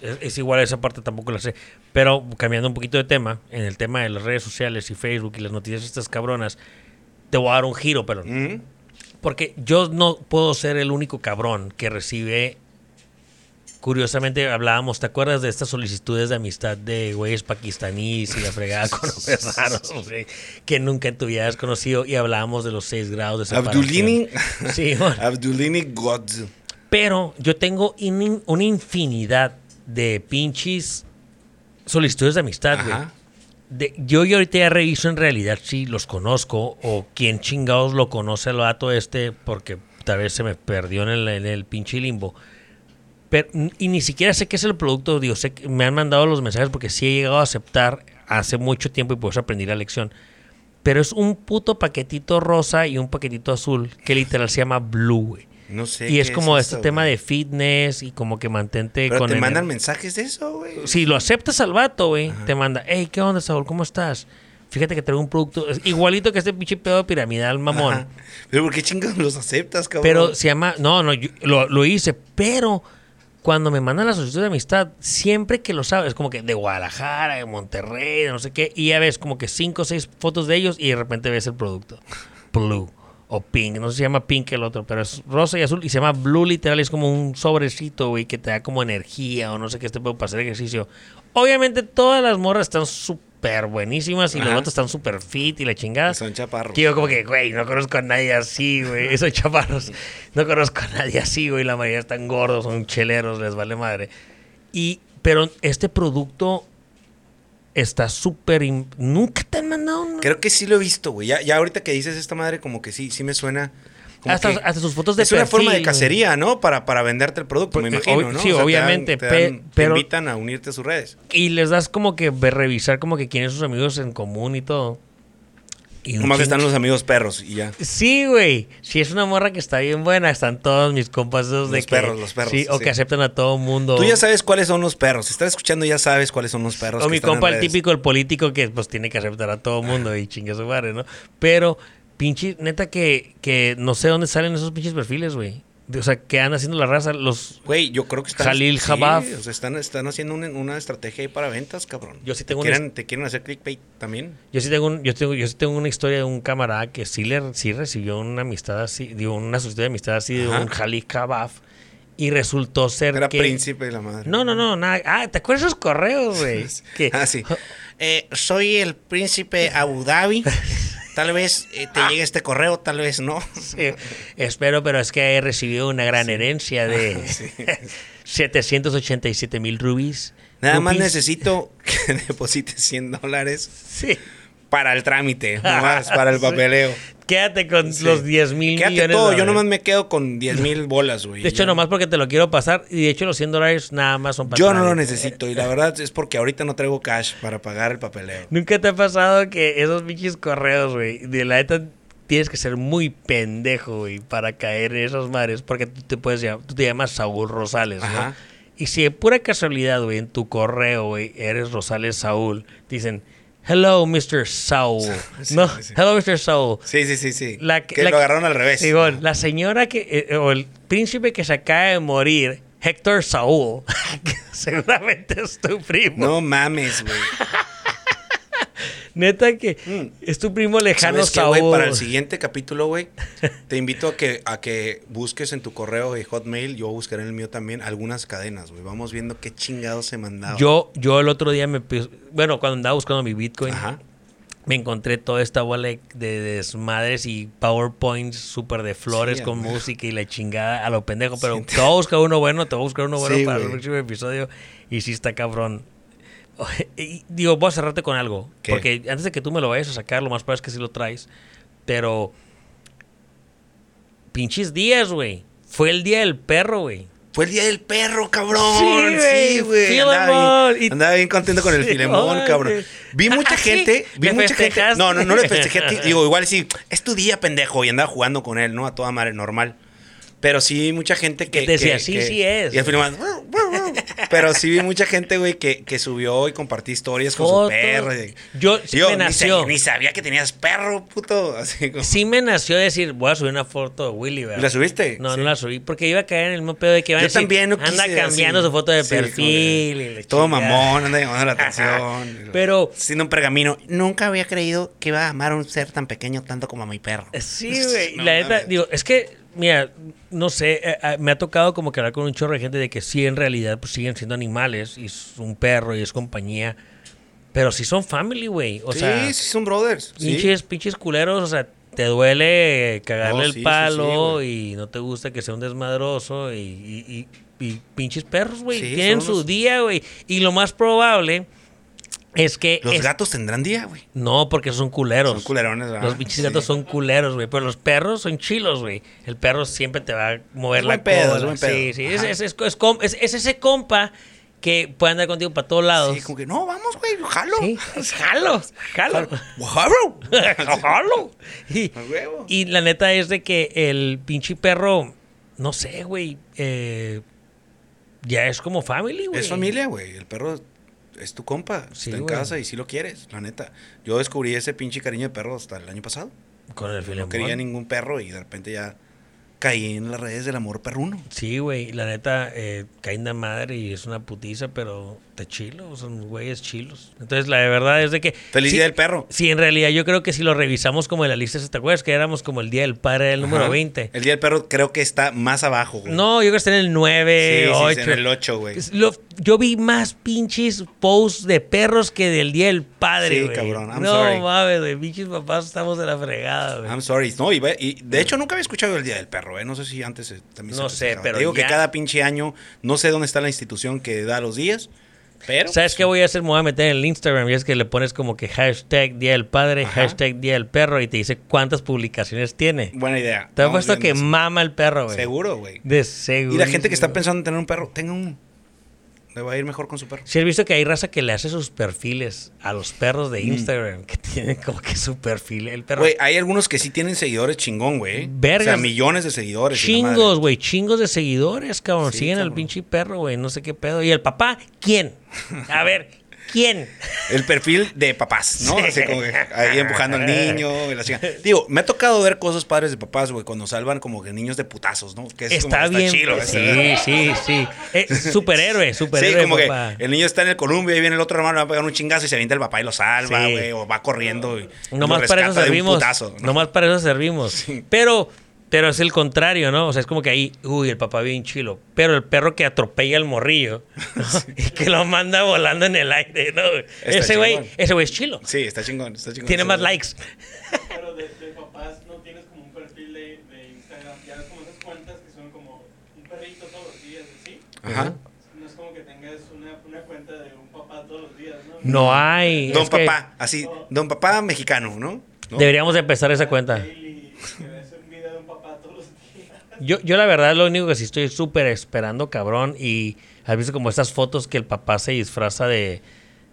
Es, es igual esa parte tampoco la sé. Pero cambiando un poquito de tema, en el tema de las redes sociales y Facebook y las noticias estas cabronas, te voy a dar un giro, pero Ujú. Porque yo no puedo ser el único cabrón que recibe curiosamente hablábamos, ¿te acuerdas de estas solicitudes de amistad de güeyes pakistaníes y la fregada con hombres raros, güey, que nunca en tu vida has conocido? Y hablábamos de los seis grados de separación. Abdulini. Sí, bueno. Abdulini Godz. Pero yo tengo in- una infinidad de pinches solicitudes de amistad, güey. De- yo y ahorita ya reviso en realidad si los conozco o quién chingados lo conoce al vato este, porque tal vez se me perdió en el, en el pinche limbo. Pero, y ni siquiera sé qué es el producto, digo, sé que me han mandado los mensajes porque sí he llegado a aceptar hace mucho tiempo y por eso aprendí la lección. Pero es un puto paquetito rosa y un paquetito azul que literal se llama Blue, güey. No sé. Y es como este tema güey. de fitness y como que mantente Pero con te ener- mandan mensajes de eso, güey. Si lo aceptas al vato, güey, te manda, hey, ¿qué onda, Saúl? ¿Cómo estás? Fíjate que traigo un producto es igualito que este pinche pedo piramidal, mamón. Ajá. Pero ¿por qué chingados los aceptas, cabrón? Pero se llama, no, no, yo lo, lo hice, pero cuando me mandan la solicitud de amistad, siempre que lo sabes, como que de Guadalajara, de Monterrey, de no sé qué, y ya ves como que cinco o seis fotos de ellos y de repente ves el producto. Blue o pink, no sé si se llama pink el otro, pero es rosa y azul y se llama blue literal, es como un sobrecito, güey, que te da como energía o no sé qué este puedo para hacer ejercicio. Obviamente todas las morras están súper buenísimas y los otros están súper fit y la chingada. Son chaparros. Que yo como que, güey, no conozco a nadie así, güey. Soy chaparros. No conozco a nadie así, güey. La mayoría están gordos, son cheleros, les vale madre. Y, pero este producto está súper... Nunca te han mandado un... Creo que sí lo he visto, güey. Ya, ya ahorita que dices esta madre, como que sí, sí me suena. Hasta, hasta sus fotos de es una forma de cacería, ¿no? Para, para venderte el producto, me Pues, imagino, ¿no? sí, obviamente, te, pe- dan- te pero- invitan a unirte a sus redes. Y les das como que revisar como que quiénes son sus amigos en común y todo. Y Nomás chingo- están los amigos perros y ya. Sí, güey. Si es una morra que está bien buena, están todos mis compas de Los que- perros, los perros, Sí, o sí. que aceptan a todo mundo. Tú ya sabes cuáles son los perros. Si estás escuchando, ya sabes cuáles son los perros. O que mi están compa, el típico, el político que pues tiene que aceptar a todo mundo y chingue su madre, ¿no? Pero, pinche, neta que, que no sé dónde salen esos pinches perfiles, güey. O sea, que andan haciendo la raza, los... Güey, yo creo que están. Jalil sí, Habab. O sea, están, están haciendo una, una estrategia ahí para ventas, cabrón. Yo sí ¿Te tengo un quieren, ¿Te quieren hacer clickbait también? Yo sí tengo, un- yo tengo, yo sí tengo una historia de un camarada que sí, le, sí recibió una amistad así, digo, una solicitud de amistad así de un Jalil Kabaf y resultó ser Era que... príncipe de la madre. No, no, no, nada. Ah, ¿te acuerdas de esos correos, güey? Ah, sí. Eh, soy el príncipe Abu Dhabi. Tal vez eh, te llegue este correo, tal vez no. Sí, espero, pero es que he recibido una gran herencia de 787 mil rubíes. Nada más necesito que deposites 100 dólares Sí. para el trámite, nomás para el Sí. Quédate con Sí. los 10 mil Quédate millones. todo, yo nomás me quedo con 10 mil bolas, güey. De hecho, nomás porque te lo quiero pasar. Y de hecho, los 100 dólares nada más son para Yo no lo necesito y la verdad es porque ahorita no traigo cash para pagar el papeleo. Nunca te ha pasado que esos pinches correos, güey, de la neta tienes que ser muy pendejo, güey, para caer en esas madres, porque tú te puedes llamar, tú te llamas Saúl Rosales, ¿no? Ajá. Y si de pura casualidad, güey, en tu correo, güey, eres Rosales Saúl, dicen, hello, Mr. Saúl. Sí, no, sí. hello, Mr. Saúl. Sí, sí, sí, sí. La que la lo agarraron al revés. Digo, la señora que, eh, o el príncipe que se acaba de morir, Héctor Saúl, seguramente es tu primo. No mames, güey. Neta que es tu primo lejano ¿Sabes qué, Saúl. güey? Para el siguiente capítulo, güey, te invito a que, a que busques en tu correo de Hotmail, yo buscaré en el mío también, algunas cadenas, güey. Vamos viendo qué chingados se mandaba. Yo, yo el otro día me... Bueno, cuando andaba buscando mi Bitcoin, Ajá. me encontré toda esta bola de, de desmadres y PowerPoints súper de flores Sí, con música y la chingada a lo pendejo. Pero Sí. te voy a buscar uno bueno, te voy a buscar uno bueno Sí, para el próximo episodio. Y sí está cabrón. Y digo, voy a cerrarte con algo. ¿Qué? Porque antes de que tú me lo vayas a sacar, lo más probable es que sí lo traes. Pero... Pinches días, güey. Fue el día del perro, güey. Fue el día del perro, cabrón. Sí, Sí, güey. güey. andaba, andaba bien contento con el Sí, Filemón, cabrón. Vi mucha ¿sí? gente, vi ¿Le mucha gente. No, no, no le festejé a ti. Digo, igual sí, es tu día, pendejo. Y andaba jugando con él, ¿no? A toda madre, normal. Pero sí vi mucha gente que. Decía, que- sí, que- sí es. Y el Filemón. Pero sí vi mucha gente, güey, que, que subió y compartí historias con su perro. Yo sí Yo me ni, nació. sa- ni sabía que tenías perro, puto. Así como. Sí me nació decir, voy a subir una foto de Willy, ¿verdad? ¿Y la subiste? No, Sí. no la subí porque iba a caer en el mismo pedo de que a Yo decir, también no anda quise, cambiando así. su foto de Sí, perfil. y Todo mamón, anda llamando la atención. Pero Siendo un pergamino. Nunca había creído que iba a amar a un ser tan pequeño tanto como a mi perro. sí, güey. No la neta, digo, es que mira, no sé, eh, eh, me ha tocado como que hablar con un chorro de gente de que sí, en realidad, pues siguen siendo animales y es un perro y es compañía. Pero sí son family, güey. O sí, sea, sí, son brothers. sí. pinches, pinches culeros, o sea, te duele cagarle No, el sí, palo y no te gusta que sea un desmadroso y, y- y- y pinches perros, güey. Tienen su día, güey. Y lo más probable es que... Los es- gatos tendrán día, güey. No, porque son culeros. Son culerones, ¿verdad? Los pinches Sí. gatos son culeros, güey. Pero los perros son chilos, güey. El perro siempre te va a mover Es la pedo, cola. es pedo. Sí, sí. Es, ese compa que puede andar contigo para todos lados. Sí, como que, no, vamos, güey, jalo. Sí, jalo, jalo. Jalo. jalo. Y la neta es de que el pinche perro, no sé, güey, eh, ya es como family, güey. Es familia, güey. El perro es tu compa. Sí, está en güey. casa y sí lo quieres, la neta. Yo descubrí ese pinche cariño de perro hasta el año pasado. Con el No filemón. quería ningún perro y de repente ya caí en las redes del amor perruno. Sí, güey, la neta, eh, caen de madre y es una putiza, pero te chilo, son güeyes chilos. Entonces, la verdad es de que... Feliz sí, día del perro. Sí, en realidad yo creo que si lo revisamos como en la lista, ¿te acuerdas que éramos como el Día del Padre el número Ajá. 20? El día del perro creo que está más abajo, güey. No, yo creo que está en el 9, sí, sí, 8. en el 8, güey. Lo- yo vi más pinches posts de perros que del Día del Padre, Sí, güey. cabrón, I'm no sorry. mames, de pinches papás estamos de la fregada, güey. I'm sorry. No, y, y de hecho nunca había escuchado el Día del Perro, ¿eh? No sé si antes eh, también se No sé, pero Digo ya- que cada pinche año, no sé dónde está la institución que da los días, pero... ¿Sabes qué voy a hacer? Me voy a meter en el Instagram y es que le pones como que hashtag Día del Padre, Ajá. hashtag Día del Perro y te dice cuántas publicaciones tiene. Buena idea. Te he puesto que eso. mama el perro, güey. Seguro, güey. De seguro. Y la gente que está pensando en tener un perro, tenga uno. Le va a ir mejor con su perro. Si has visto que hay raza que le hace sus perfiles a los perros de Instagram, que tienen como que su perfil, el perro. Mm. Güey, hay algunos que sí tienen seguidores chingón, güey. Vergas. O sea, millones de seguidores. Chingos, güey, chingos de seguidores, cabrón. Sí, Siguen al pinche perro, güey, no sé qué pedo. ¿Y el papá? ¿Quién? A ver, ¿quién? El perfil de papás, ¿no? Sí. Así como que ahí empujando al niño. y la chica. Digo, me ha tocado ver cosas padres de papás, güey, cuando salvan como que niños de putazos, ¿no? Que es Está como, bien. chido. sí, ese- sí, sí. Eh, superhéroe, superhéroe, Sí, como papá. que el niño está en el columpio y viene el otro hermano, le va a pegar un chingazo y se avienta el papá y lo salva, Sí. güey, o va corriendo y Nomás lo para eso servimos. putazo, ¿no? Nomás para eso servimos. Pero, pero es el contrario, ¿no? O sea, es como que ahí, uy, el papá bien chilo. Pero el perro que atropella al morrillo ¿no? y que lo manda volando en el aire, ¿no? Está Ese güey, ese güey es chilo. Sí, está chingón, está chingón. Tiene Sí, más likes. Pero de, de papás no tienes como un perfil de, de Instagram. Ya ves como esas cuentas que son como un perrito todos los días, ¿sí? Ajá. No es como que tengas una, una cuenta de un papá todos los días, ¿no? No hay. Don es que papá, así, don papá mexicano, ¿no? ¿No? Deberíamos empezar esa cuenta. Daily, que ves un video de un papá todos los días. Yo, yo la verdad lo único que sí estoy súper esperando, cabrón, y has visto como estas fotos que el papá se disfraza de,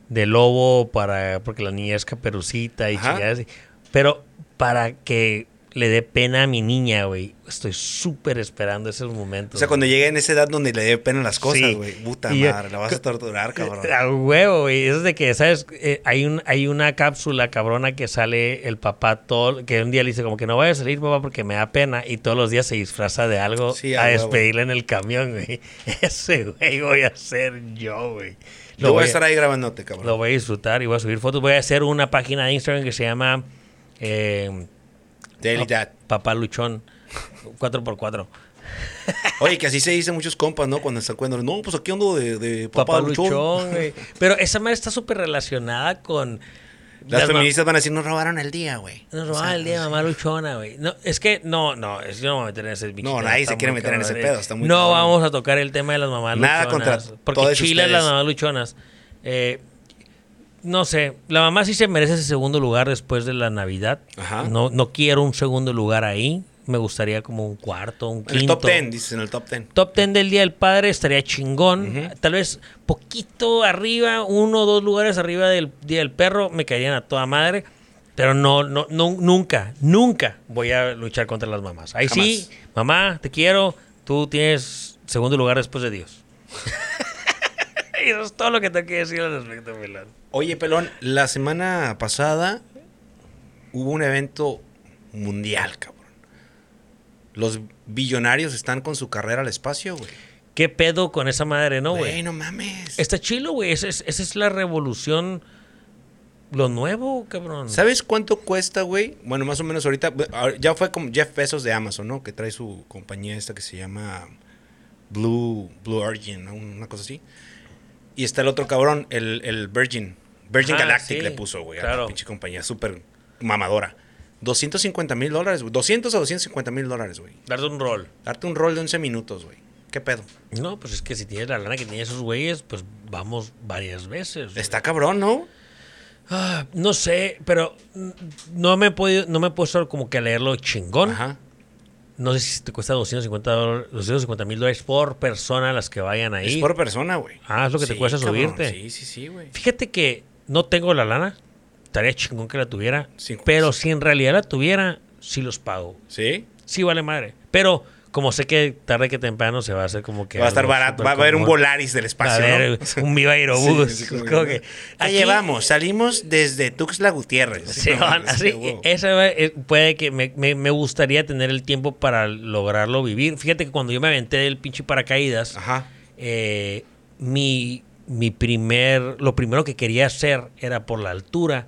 de lobo para porque la niña es caperucita y así. Pero para que le dé pena a mi niña, güey, estoy súper esperando esos momentos. O sea, cuando llegue en esa edad donde le dé pena las cosas, Sí. güey. Puta Y yo- madre, la vas a torturar, cabrón. A huevo, güey. Eso es de que, ¿sabes? Eh, hay, un, hay una cápsula cabrona que sale el papá todo, que un día le dice como que no vaya a salir, papá, porque me da pena. Y todos los días se disfraza de algo Sí, a despedirle en el camión, güey. Ese güey voy a ser yo, güey. Yo voy a estar ahí grabándote, cabrón. Lo voy a disfrutar y voy a subir fotos. Voy a hacer una página de Instagram que se llama eh, Daily Dad. Papá Luchón 4x4. Oye, que así se dice muchos compas, ¿no? Cuando están cuando no, pues aquí ando de, de papá, Papá luchón. Luchón, güey. Pero esa madre está súper relacionada con... Las, feministas van a decir, nos robaron el día, güey. Nos O robaban sea, el día de mamá luchona, güey. No, es que no, no, es, yo no me voy a meter en ese bicho. No, nadie se quiere meter en ese pedo, está muy No cabrón. vamos a tocar el tema de las mamás Nada luchonas. contra porque Chile las mamás luchonas. Eh, no sé, la mamá sí se merece ese segundo lugar después de la Navidad. Ajá. No, no quiero un segundo lugar ahí. Me gustaría como un cuarto, un En quinto. el top ten, dices, en el top ten. Top 10 del Día del Padre estaría chingón. Tal vez poquito arriba, uno o dos lugares arriba del Día del Perro, me caerían a toda madre. Pero no, no, no, nunca, nunca voy a luchar contra las mamás. Ahí sí, mamá, te quiero, tú tienes segundo lugar después de Dios. y eso es todo lo que tengo que decir al respecto, Milán. Oye, pelón, la semana pasada hubo un evento mundial, cabrón. Los billonarios están con su carrera al espacio, güey. ¿Qué pedo con esa madre, no, Güey, güey? no mames. Está chilo, güey. Esa es, esa es la revolución lo nuevo, cabrón. ¿Sabes cuánto cuesta, güey? Bueno, más o menos ahorita, ah, ya fue como Jeff Bezos de Amazon, ¿no? Que trae su compañía esta que se llama Blue, Blue Origin, ¿no? una cosa así. Y está el otro cabrón, el, el Virgin. Virgin Ah, Galactic sí, le puso, güey, a claro. la pinche compañía, súper mamadora. 250 mil dólares, güey. 200 a 250 mil dólares, güey. Darte un rol. Darte un rol de 11 minutos, güey. ¿Qué pedo? No, pues es que si tienes la lana que tienen esos güeyes, pues vamos varias veces. güey. Está cabrón, ¿no? Ah, no sé, pero no me he podido, no me he puesto como que a leerlo chingón. Ajá. No sé si te cuesta 250 dólares- 250 mil dólares por persona las que vayan ahí. Es por persona, güey. Ah, es lo que te cuesta cabrón. subirte. Sí, sí, sí, güey. Fíjate que no tengo la lana. Estaría chingón que la tuviera. Sí. pero si en realidad la tuviera, sí los pago. ¿Sí? Sí vale madre. Pero como sé que tarde que temprano se va a hacer como que... Va a estar barato. Va a haber un. Volaris del Va a espacio, haber ¿no? un Viva Aerobús. Sí, como Como que- que ¿Qué aquí- llevamos? Salimos desde Tuxtla Gutiérrez. Sí, No, así, esa eh, puede que me, me- me gustaría tener el tiempo para lograrlo vivir. Fíjate que cuando yo me aventé del pinche paracaídas, Ajá. eh, mi, mi primer, lo primero que quería hacer era por la altura,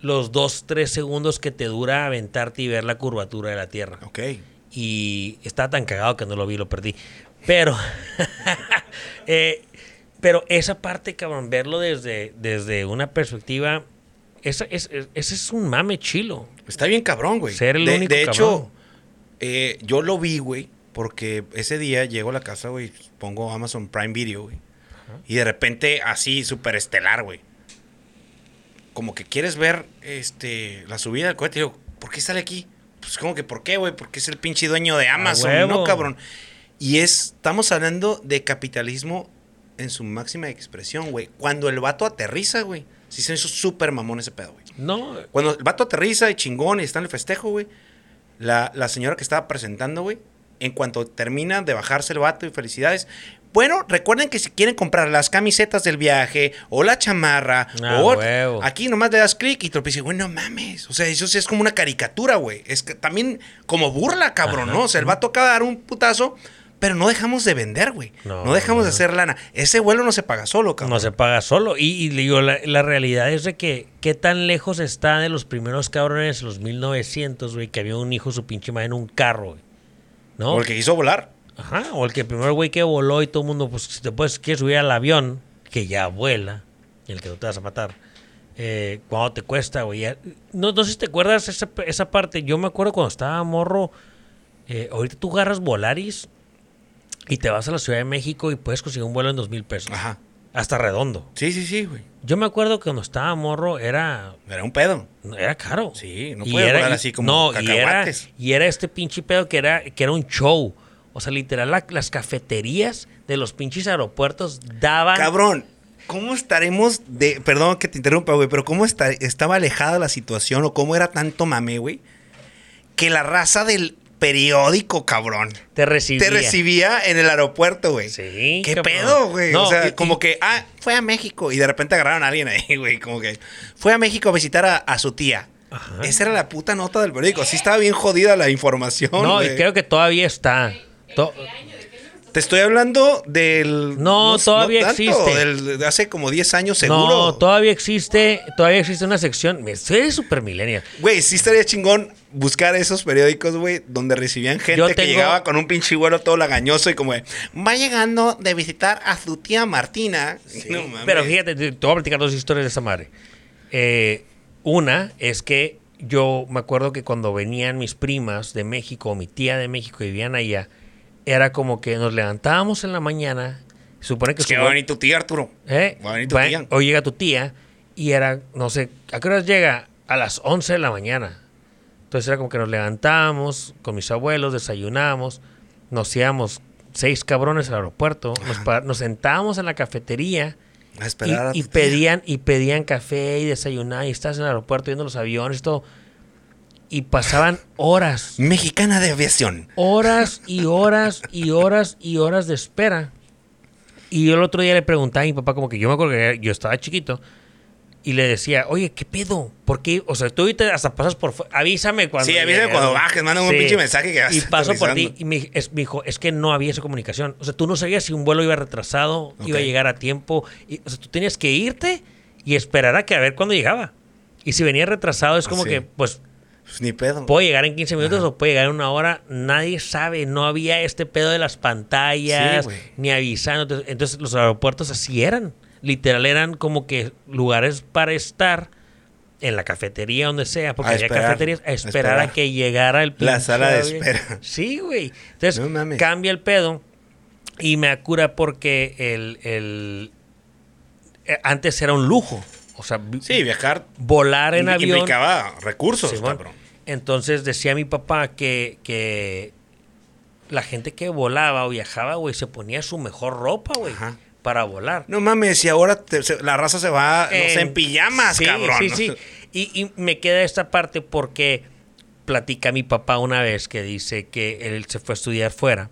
los dos, tres segundos que te dura aventarte y ver la curvatura de la Tierra. Ok. Y estaba tan cagado que no lo vi, lo perdí. Pero, eh, pero esa parte, cabrón, verlo desde, desde una perspectiva, esa, es, es- ese es un mame chilo. Está bien cabrón, güey. Ser el de, único de hecho, eh, yo lo vi, güey, porque ese día llego a la casa, güey, pongo Amazon Prime Video, güey. Y de repente, así, súper estelar, güey. Como que quieres ver este, la subida del cohete. Y digo, ¿por qué sale aquí? Pues como que, ¿por qué, güey? Porque es el pinche dueño de Amazon. ¿no, cabrón? Y es, estamos hablando de capitalismo en su máxima expresión, güey. Cuando el vato aterriza, güey. Sí se hizo súper mamón ese pedo, güey. No, Cuando el vato aterriza y chingón y está en el festejo, güey, la, la señora que estaba presentando, güey, en cuanto termina de bajarse el vato y felicidades. Bueno, recuerden que si quieren comprar las camisetas del viaje o la chamarra Ah, o huevo. aquí nomás le das clic y te lo dices, güey, no mames. O sea, eso sí es como una caricatura, güey. Es que también como burla, cabrón, Ajá. ¿no? O sea, el vato acaba de dar un putazo, pero no dejamos de vender, güey. No, No, dejamos de hacer lana. Ese vuelo no se paga solo, cabrón. no se paga solo. Y, y le digo, la, la realidad es de que qué tan lejos está de los primeros cabrones, los 1900, güey, que había un hijo su pinche madre en un carro, güey. ¿No? O el que quiso volar. Ajá, o el que primero güey que voló y todo el mundo, pues si te puedes, quieres subir al avión, que ya vuela, el que no te vas a matar. Eh, ¿Cuánto te cuesta, güey? No, no sé si te acuerdas esa, esa parte. Yo me acuerdo cuando estaba morro. eh, ahorita tú agarras Volaris y te vas a la Ciudad de México y puedes conseguir un vuelo en dos mil pesos. Ajá. Hasta redondo. Sí, sí, sí, güey. Yo me acuerdo que cuando estaba morro era, Era un pedo. era caro. Sí, no era- volar así como no, y era, y era este pinche pedo que era, que era un show. O sea, literal, la- las cafeterías de los pinches aeropuertos daban. Cabrón, ¿cómo estaremos de. Perdón que te interrumpa, güey, pero ¿cómo está- estaba alejada la situación o cómo era tanto mame, güey? Que la raza del periódico, cabrón, Te recibía. te recibía en el aeropuerto, güey. Sí, ¿Qué cabrón. pedo, güey? No, o sea, y- como y- que, ah, fue a México y de repente agarraron a alguien ahí, güey, como que fue a México a visitar a, a su tía. Ajá. Esa era la puta nota del periódico. Sí estaba bien jodida la información. No, y creo que todavía está. To- Te estoy hablando del. No, todavía tanto, existe. del- de hace como 10 años, seguro. No, todavía existe, todavía existe una sección. Me soy super millennial. Güey, sí estaría chingón buscar esos periódicos, güey, donde recibían gente Yo que tengo- llegaba con un pinche vuelo todo lagañoso y como de, va llegando de visitar a su tía Martina. No mames. Pero fíjate, te, te voy a platicar dos historias de esa madre. Eh, una es que yo me acuerdo que cuando venían mis primas de México, o mi tía de México, y vivían allá, era como que nos levantábamos en la mañana, supone que... Es que va a venir tu tía, Arturo. ¿Eh? Va a venir tu Va- tía. O llega tu tía y era, no sé, ¿a qué horas llega? A las 11 de la mañana. Entonces era como que nos levantábamos con mis abuelos, desayunábamos, nos íbamos seis cabrones al aeropuerto, nos, nos sentábamos en la cafetería A y, a pedían y pedían café y desayunar y estás en el aeropuerto viendo los aviones y todo. Y pasaban horas, Mexicana de aviación. horas y horas y horas y horas de espera. Y yo el otro día le preguntaba a mi papá, como que yo me acuerdo que yo estaba chiquito, y le decía, oye, ¿qué pedo? ¿Por qué? O sea, tú ahorita hasta pasas por... Avísame cuando... Sí, avísame llegues". cuando bajes, mándame un pinche mensaje que vas Y paso por ti y me, es, me dijo, es que no había esa comunicación. O sea, tú no sabías si un vuelo iba retrasado, iba a llegar a tiempo. Y, o sea, tú tenías que irte y esperar a que a ver cuándo llegaba. Y si venía retrasado es como que, pues, Pues ni pedo. puede llegar en 15 minutos o puede llegar en una hora. Nadie sabe, no había este pedo de las pantallas, Sí, ni avisando. Entonces, los aeropuertos así eran. Literal eran como que lugares para estar en la cafetería, donde sea, porque A había esperar, cafeterías, a esperar, a que llegara el La sala de espera. Sí, güey. Entonces, No cambia el pedo y me acura porque el, el- eh, antes era un lujo. O sea, Sí, viajar volar en avión. implicaba recursos, cabrón. Entonces decía mi papá que, que la gente que volaba o viajaba, güey, se ponía su mejor ropa, güey, Ajá. para volar. No mames, y ahora te- se- la raza se va, no sé, en En- pijamas, sí, cabrón. Sí, sí. Y, y me queda esta parte porque platica mi papá una vez que dice que él se fue a estudiar fuera,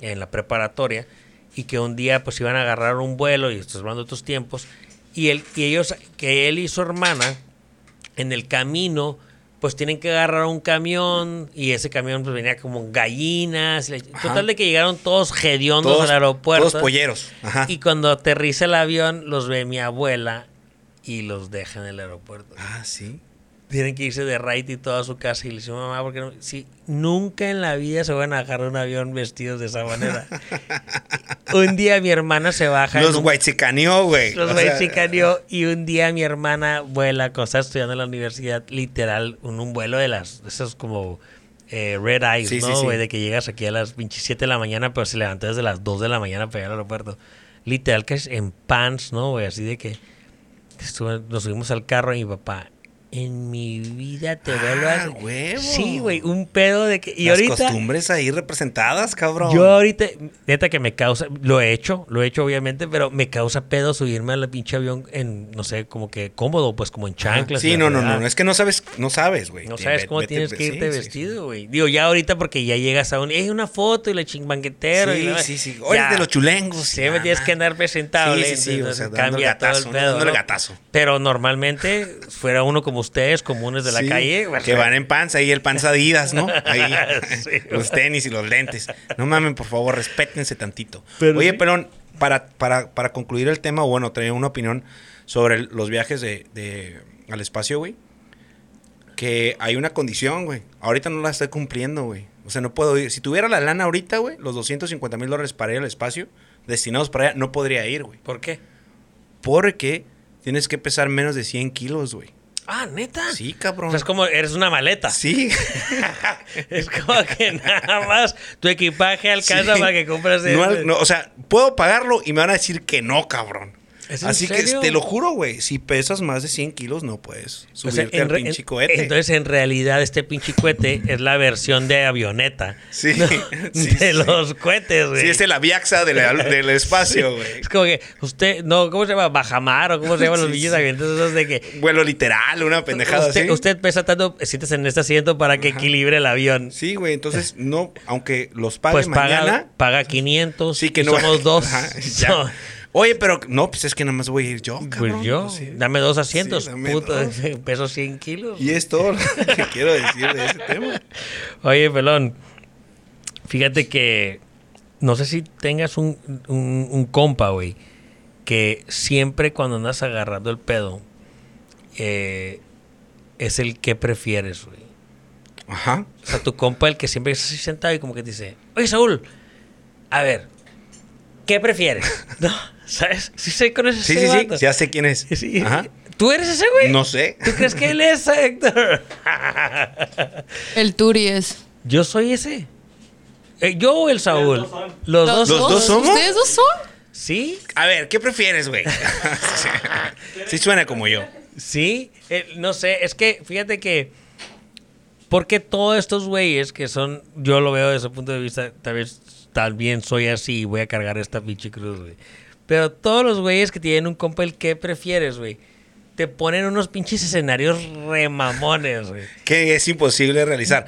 en la preparatoria, y que un día pues iban a agarrar un vuelo, y estás hablando de otros tiempos, y, él, y ellos, que él y su hermana, en el camino, pues tienen que agarrar un camión, y ese camión pues venía como gallinas, Ajá. total de que llegaron todos hediondos Todos, al aeropuerto. todos polleros. Ajá. Y cuando aterriza el avión, los ve mi abuela y los deja en el aeropuerto. Ah, sí. Tienen que irse de raid y toda su casa. Y le dice, mamá, porque no? Sí, nunca en la vida se van a agarrar un avión vestidos de esa manera. un día mi hermana se baja. Los un- whitezicaneó, güey. los whitezicaneó, y un día mi hermana vuela, cuando estudiando en la universidad, literal, en un vuelo de las, de esos como eh, red eyes, Sí, sí, ¿no? sí. güey? De que llegas aquí a las 27 de la mañana, pero se levantó desde las 2 de la mañana para llegar al aeropuerto. Literal, que es en pants, ¿no, güey? Así de que estuve- nos subimos al carro y mi papá, en mi vida te vuelvo a... Ah, huevo. Sí, güey, un pedo de que... Y Las ahorita... costumbres ahí representadas, cabrón. Yo ahorita, neta que me causa, lo he hecho, lo he hecho obviamente, pero me causa pedo subirme al pinche avión en, no sé, como que cómodo, pues como en chanclas. Sí, no, no, no, no, es que no sabes, no sabes, güey. No sabes cómo vete- tienes que sí, irte sí, vestido, güey. Digo, ya ahorita porque ya llegas a un, hay una foto y la chingbanquetero. Sí, y la- sí, sí. Oye, de los chulengos. Sí, me tienes que andar presentable. Sí, sí, sí, o entonces sea, dándole cambia todo el gatazo, pedo. ¿no? gatazo. Pero normalmente, fuera uno como ustedes, comunes de la Sí, calle, Que van en panza, ahí el panza Adidas, ¿no? Ahí Sí. los tenis y los lentes. No mamen, por favor, respétense tantito. Pero Oye, sí. pero para, para, para concluir el tema, bueno, traía una opinión sobre el- los viajes de, de- al espacio, güey. Que hay una condición, güey. Ahorita no la estoy cumpliendo, güey. O sea, no puedo ir. Si tuviera la lana ahorita, güey, los 250 mil dólares para ir al espacio, destinados para allá, no podría ir, güey. ¿Por qué? Porque tienes que pesar menos de 100 kilos, güey. Ah, neta. Sí, O cabrón. sea, es como, eres una maleta. Sí. es como que nada más tu equipaje alcanza Sí. para que compres el- no, o sea, puedo pagarlo y me van a decir que no, cabrón. ¿Es en Así que te lo juro, güey. Si pesas más de 100 kilos, no puedes O sea, subirte al re- pinche cohete. Entonces, en realidad, este pinche cohete es la versión de avioneta. Sí, ¿no? sí, de sí. los cohetes, güey. sí, es el Aviaxa de la- del espacio, güey. Es como que usted, no, ¿cómo se llama? Bajamar o cómo se llaman los sí. avionetas esos de que Vuelo literal, una pendejada usted, así. usted pesa tanto, siéntese en este asiento para que equilibre el avión. Sí, güey. Entonces, no, aunque los pague pues mañana. paga, paga 500 Sí, que no. somos dos. Ajá, ya. No, Oye, pero no, pues es que nada más voy a ir yo, pues cabrón. yo, Pues sí. dame dos asientos, Sí, dame puto, dos. peso 100 kilos. Y es todo lo que quiero decir de ese tema. Oye, pelón, fíjate que no sé si tengas un, un, un compa, güey, que siempre cuando andas agarrando el pedo, eh, es el que prefieres, güey. Ajá. O sea, tu compa, el que siempre está así sentado y como que te dice, oye, Saúl, a ver, ¿qué prefieres? ¿No? ¿Sabes? Sí sé con ese Sí, sí, sí. vato. Ya sé quién es. Sí. Ajá. ¿Tú eres ese, güey? No sé. ¿Tú crees que él es, Héctor? El Turi es. Yo soy ese. Eh, yo o el Saúl. dos son. Los dos. ¿Los dos somos? ¿Ustedes dos son? Sí, A ver, ¿qué prefieres, güey? sí. Sí suena como yo. sí. Eh, no sé, es que fíjate que. Porque todos estos güeyes que son. Yo lo veo desde ese punto de vista. Tal vez también soy así y voy a cargar esta pinche cruz, güey. Pero todos los güeyes que tienen un compa, el que prefieres, güey. Te ponen unos pinches escenarios remamones, güey. Que es imposible realizar.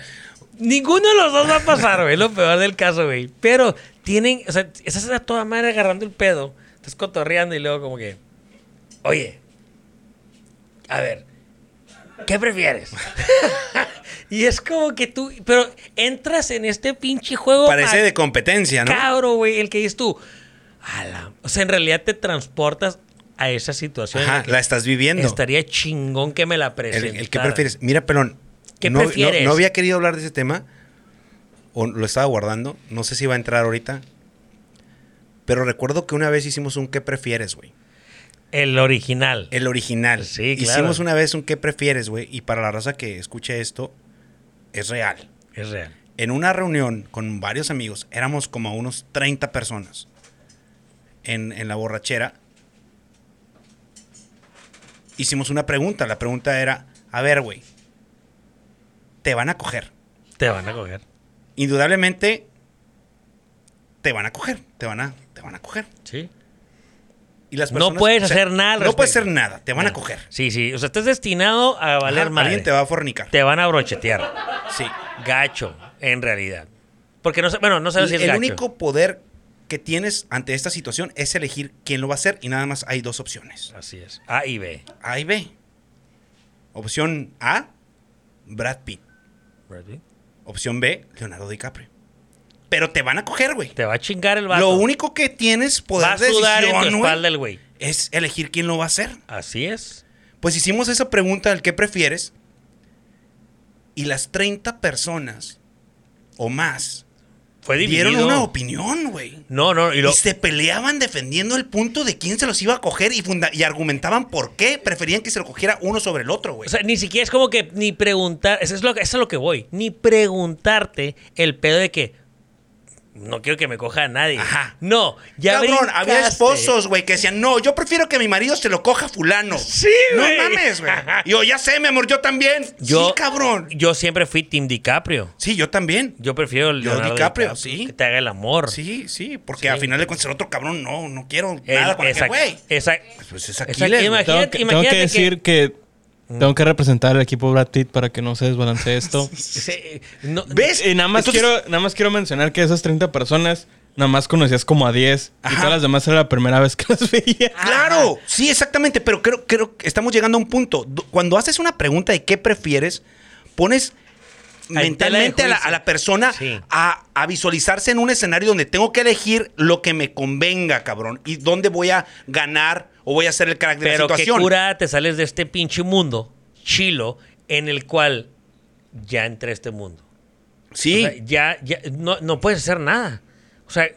Ninguno de los dos va a pasar, güey. Lo peor del caso, güey. Pero tienen, o sea, estás a toda madre agarrando el pedo. Estás cotorreando y luego como que, oye, a ver, ¿qué prefieres? y es como que tú, pero entras en este pinche juego. Parece de competencia, ¿no? Cabro, güey, el que dices tú. O sea, en realidad te transportas a esa situación. Ajá, la estás viviendo. Estaría chingón que me la El, presentaras. el que prefieres. Mira, pelón. ¿Qué no, no- prefieres? No, había querido hablar de ese tema. O lo estaba guardando. No sé si va a entrar ahorita. Pero recuerdo que una vez hicimos un ¿qué prefieres, güey? El original. El original. Sí, claro. Hicimos una vez un ¿qué prefieres, güey? Y para la raza que escuche esto, es real. Es real. En una reunión con varios amigos, éramos como unos 30 personas en, en la borrachera. Hicimos una pregunta. La pregunta era, a ver, güey, te van a coger. Te van a coger. Indudablemente, te van a coger. Te van a, te van a coger. Sí. Y las No personas- puedes o sea, hacer nada al No puedes hacer nada. Te van a No. coger. Sí, sí. O sea, estás destinado a valer Ajá, madre. Alguien te va a fornicar. Te van a brochetear. Sí. Gacho, en realidad. Porque no sé, bueno, no sabes si es el gacho. único poder que tienes ante esta situación es elegir quién lo va a hacer y nada más hay dos opciones. Así es. A y B. A y B. Opción A, Brad Pitt. ¿Ready? Opción B, Leonardo DiCaprio. Pero te van a coger, güey. Te va a chingar el vato. Lo único que tienes poder va a de sudar en tu espalda el güey. es elegir quién lo va a hacer. Así es. Pues hicimos esa pregunta del qué prefieres y las 30 personas o más Fue dividido. dieron una opinión, güey. No, no, y lo, Y se peleaban defendiendo el punto de quién se los iba a coger y, funda- y argumentaban por qué preferían que se lo cogiera uno sobre el otro, güey. O sea, ni siquiera es como que ni preguntar, eso es lo, eso es lo que voy, ni preguntarte el pedo de que no quiero que me coja a nadie. Ajá. No, ya Cabrón, había esposos, güey, que decían, no, yo prefiero que mi marido se lo coja a fulano. Sí, No güey. mames, güey. Y yo, ya sé, mi amor, yo también. Yo, sí, cabrón. Yo siempre fui Team DiCaprio. Sí, yo también. Yo prefiero Leonardo DiCaprio, DiCaprio, sí. Que te haga el amor. Sí, sí, porque Sí. a final de cuentas el otro cabrón, no, no quiero El- nada con exact- güey. exact- Pues es Aquiles, güey. imagínate- Tengo que, tengo imagínate que decir que, tengo que representar al equipo Brad Pitt para que no se desbalancee esto. Sí, no- ¿Ves? Y nada más, Entonces- quiero, nada más quiero mencionar que esas 30 personas, nada más conocías como a 10. Y todas las demás era la primera vez que las veía. Claro, sí, exactamente, pero creo, creo que estamos llegando a un punto. Do- Cuando haces una pregunta de qué prefieres, pones mentalmente a la, juicio. a la persona Sí. a, a visualizarse en un escenario donde tengo que elegir lo que me convenga, cabrón, y dónde voy a ganar o voy a ser el crack de Pero la qué situación. cura te sales de este pinche mundo chilo en el cual ya entré a este mundo. Sí, O sea, ya, ya no, no puedes hacer nada. O sea,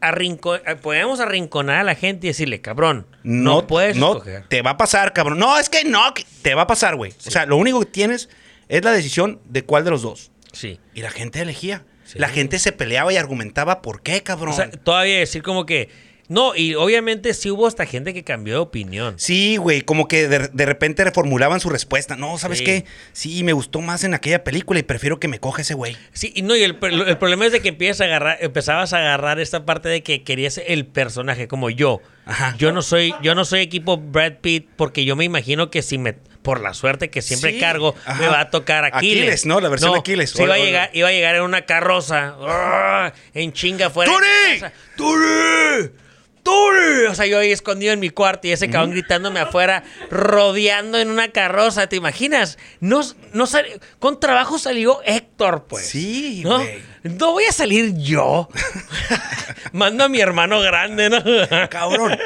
arrinco- eh, podemos arrinconar a la gente y decirle, cabrón, no, puedes no, escoger. Te va a pasar, cabrón. No, es que no, que te va a pasar, güey. O sea, lo único que tienes es la decisión de cuál de los dos. Sí. Y la gente elegía. Sí. La gente se peleaba y argumentaba por qué, cabrón. O sea, todavía decir como que. No, y obviamente sí hubo hasta gente que cambió de opinión. Sí, güey, como que de, de repente reformulaban su respuesta. No, ¿sabes Sí. qué? Sí, me gustó más en aquella película y prefiero que me coja ese güey. Sí, y no, y el, el problema es de que empiezas a agarrar, empezabas a agarrar esta parte de que querías el personaje, como yo. Ajá. Yo no soy, yo no soy equipo Brad Pitt, porque yo me imagino que si me, por la suerte que siempre Sí, cargo, ajá. me va a tocar Aquiles. Aquiles, ¿no? La versión Aquiles. Sí, iba a llegar, hola. iba a llegar en una carroza, ¡ah! en chinga fuera. de casa. ¡Tony! ¡Tony! O sea, yo ahí escondido en mi cuarto y ese cabrón gritándome afuera, rodeando en una carroza. ¿Te imaginas? No, no sal- con trabajo salió Héctor, pues. Sí, ¿no? güey. No voy a salir yo. Mando a mi hermano grande, ¿no? Cabrón.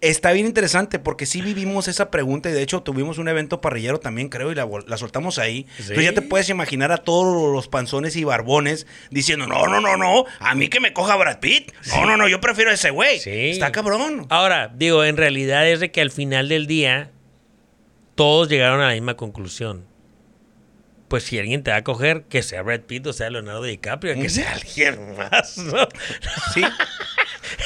Está bien interesante porque sí vivimos esa pregunta y de hecho tuvimos un evento parrillero también, creo, y la, soltamos ahí. Sí. Entonces ya te puedes imaginar a todos los panzones y barbones diciendo, no, no, no, no, a mí que me coja Brad Pitt. No, no, no, yo prefiero a ese güey. Sí. Está cabrón. Ahora, digo, en realidad es de que al final del día todos llegaron a la misma conclusión. Pues si alguien te va a coger, que sea Brad Pitt o sea Leonardo DiCaprio, que sea alguien más, ¿no? Sí.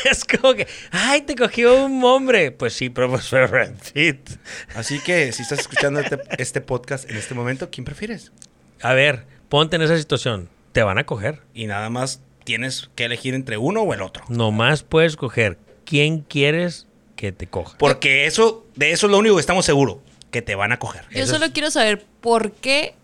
Es como que, ay, te cogió un hombre. Pues sí, pero pues fue Brad Pitt. Así que si estás escuchando este, este podcast en este momento, ¿quién prefieres? A ver, ponte en esa situación. Te van a coger. Y nada más tienes que elegir entre uno o el otro. Nomás puedes coger quién quieres que te coja. Porque eso, de eso es lo único que estamos seguros, que te van a coger. Yo Eso solo quiero saber por qué,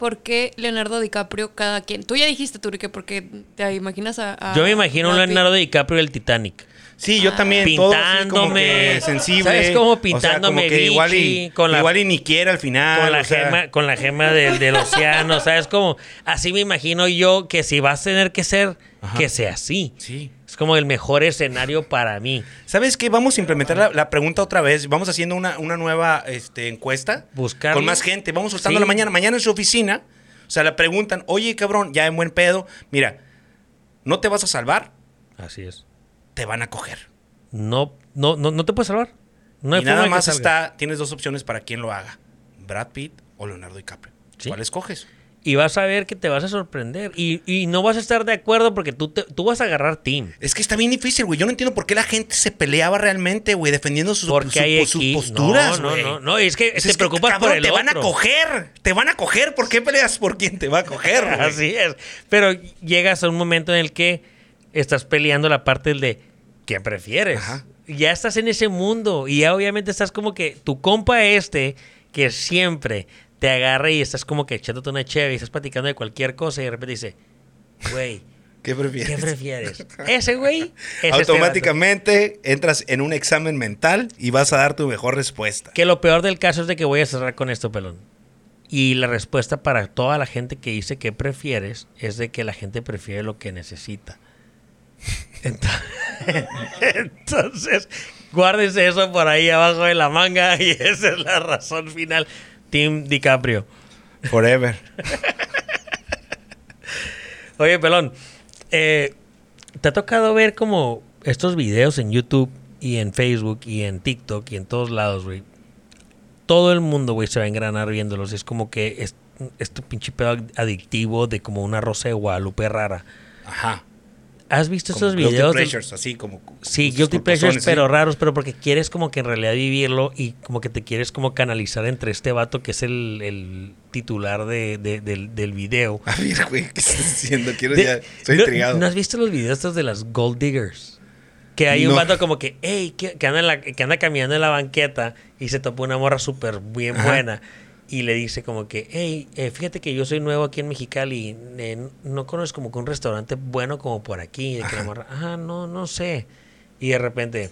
por qué Leonardo DiCaprio cada quien. Tú ya dijiste, Turi, que porque te imaginas a. a Yo me imagino. Leonardo DiCaprio del Titanic. Sí, yo también. todo así como que Pintándome. sensible. ¿Sabes cómo O sea, pintándome como que igual y, con la- igual y ni quiera al final. con la o sea, gema, con la gema del, del océano, ¿sabes? Como así me imagino yo que si vas a tener que ser, Ajá. que sea así. Sí. Es como el mejor escenario para mí. ¿Sabes qué? Vamos a implementar la, la pregunta otra vez. Vamos haciendo una, una nueva este, encuesta. Buscarlo. Con más gente. Vamos soltando Sí. la mañana. Mañana en su oficina. O sea, le preguntan, oye, cabrón, ya en buen pedo. Mira, no te vas a salvar, Así es. te van a coger. No, no, no, no te puedes salvar. No hay y nada más está, tienes dos opciones para quien lo haga. Brad Pitt o Leonardo DiCaprio. Sí. ¿Cuál escoges? Y vas a ver que te vas a sorprender. Y, y no vas a estar de acuerdo porque tú, te- tú vas a agarrar team. Es que está bien difícil, güey. Yo no entiendo por qué la gente se peleaba realmente, güey, defendiendo sus, Porque su- hay sus posturas, no, no, no, no, es que Pues te es preocupas cabrón, por el te van a coger, te van a coger. ¿Por qué peleas por quien te va a coger, güey? Así es. Pero llegas a un momento en el que estás peleando la parte del de ¿qué prefieres? Ajá. Ya estás en ese mundo y ya obviamente estás como que tu compa este que siempre te agarra y estás como que echándote una cheve y estás platicando de cualquier cosa y de repente dice, güey, ¿Qué prefieres? ¿qué prefieres? Ese güey es este Automáticamente entras en un examen mental y vas a dar tu mejor respuesta. Que lo peor del caso es de que voy a cerrar con esto, pelón. Y la respuesta para toda la gente que dice que prefieres es de que la gente prefiere lo que necesita. Ento- Entonces, guárdese eso por ahí abajo de la manga y esa es la razón final. Team DiCaprio. Forever. Oye, pelón, eh, ¿te ha tocado ver como estos videos en YouTube y en Facebook y en TikTok y en todos lados, güey? Todo el mundo, güey, se va a engranar viéndolos. Es como que es, este pinche pedo adictivo de como una rosa de Guadalupe rara. Ajá. ¿Has visto Como esos guilty videos? del- pleasures, así como. Sí, sus guilty pleasures, pero sí. raros, pero porque quieres como que en realidad vivirlo y como que te quieres como canalizar entre este vato que es el, el titular de, de- del, del video. A ver, güey, ¿qué estás diciendo? Quiero De- ya. Estoy ¿no, intrigado. ¿No has visto los videos estos de las Gold Diggers? Que hay un vato como que, hey, que, que anda en la- que anda caminando en la banqueta y se topa una morra súper bien Ajá. buena. Y le dice como que, hey, eh, fíjate que yo soy nuevo aquí en Mexicali. eh, no conoces como que un restaurante bueno como por aquí. De que la morra, ah, no, no sé. Y de repente,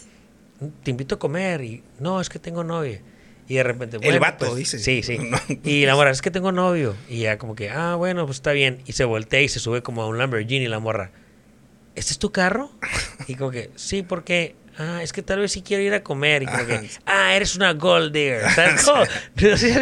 te invito a comer. Y no, es que tengo novia. Y de repente, El bueno, vato, pues, dice. Sí, sí. No. Y la morra, es que tengo novio. Y ya como que, ah, bueno, pues está bien. Y se voltea y se sube como a un Lamborghini la morra. ¿Este es tu carro? Y como que, sí, porque, ah, es que tal vez sí quiero ir a comer. Y como que, ah, eres una gold digger. ¿Sabes cómo? ¿Sí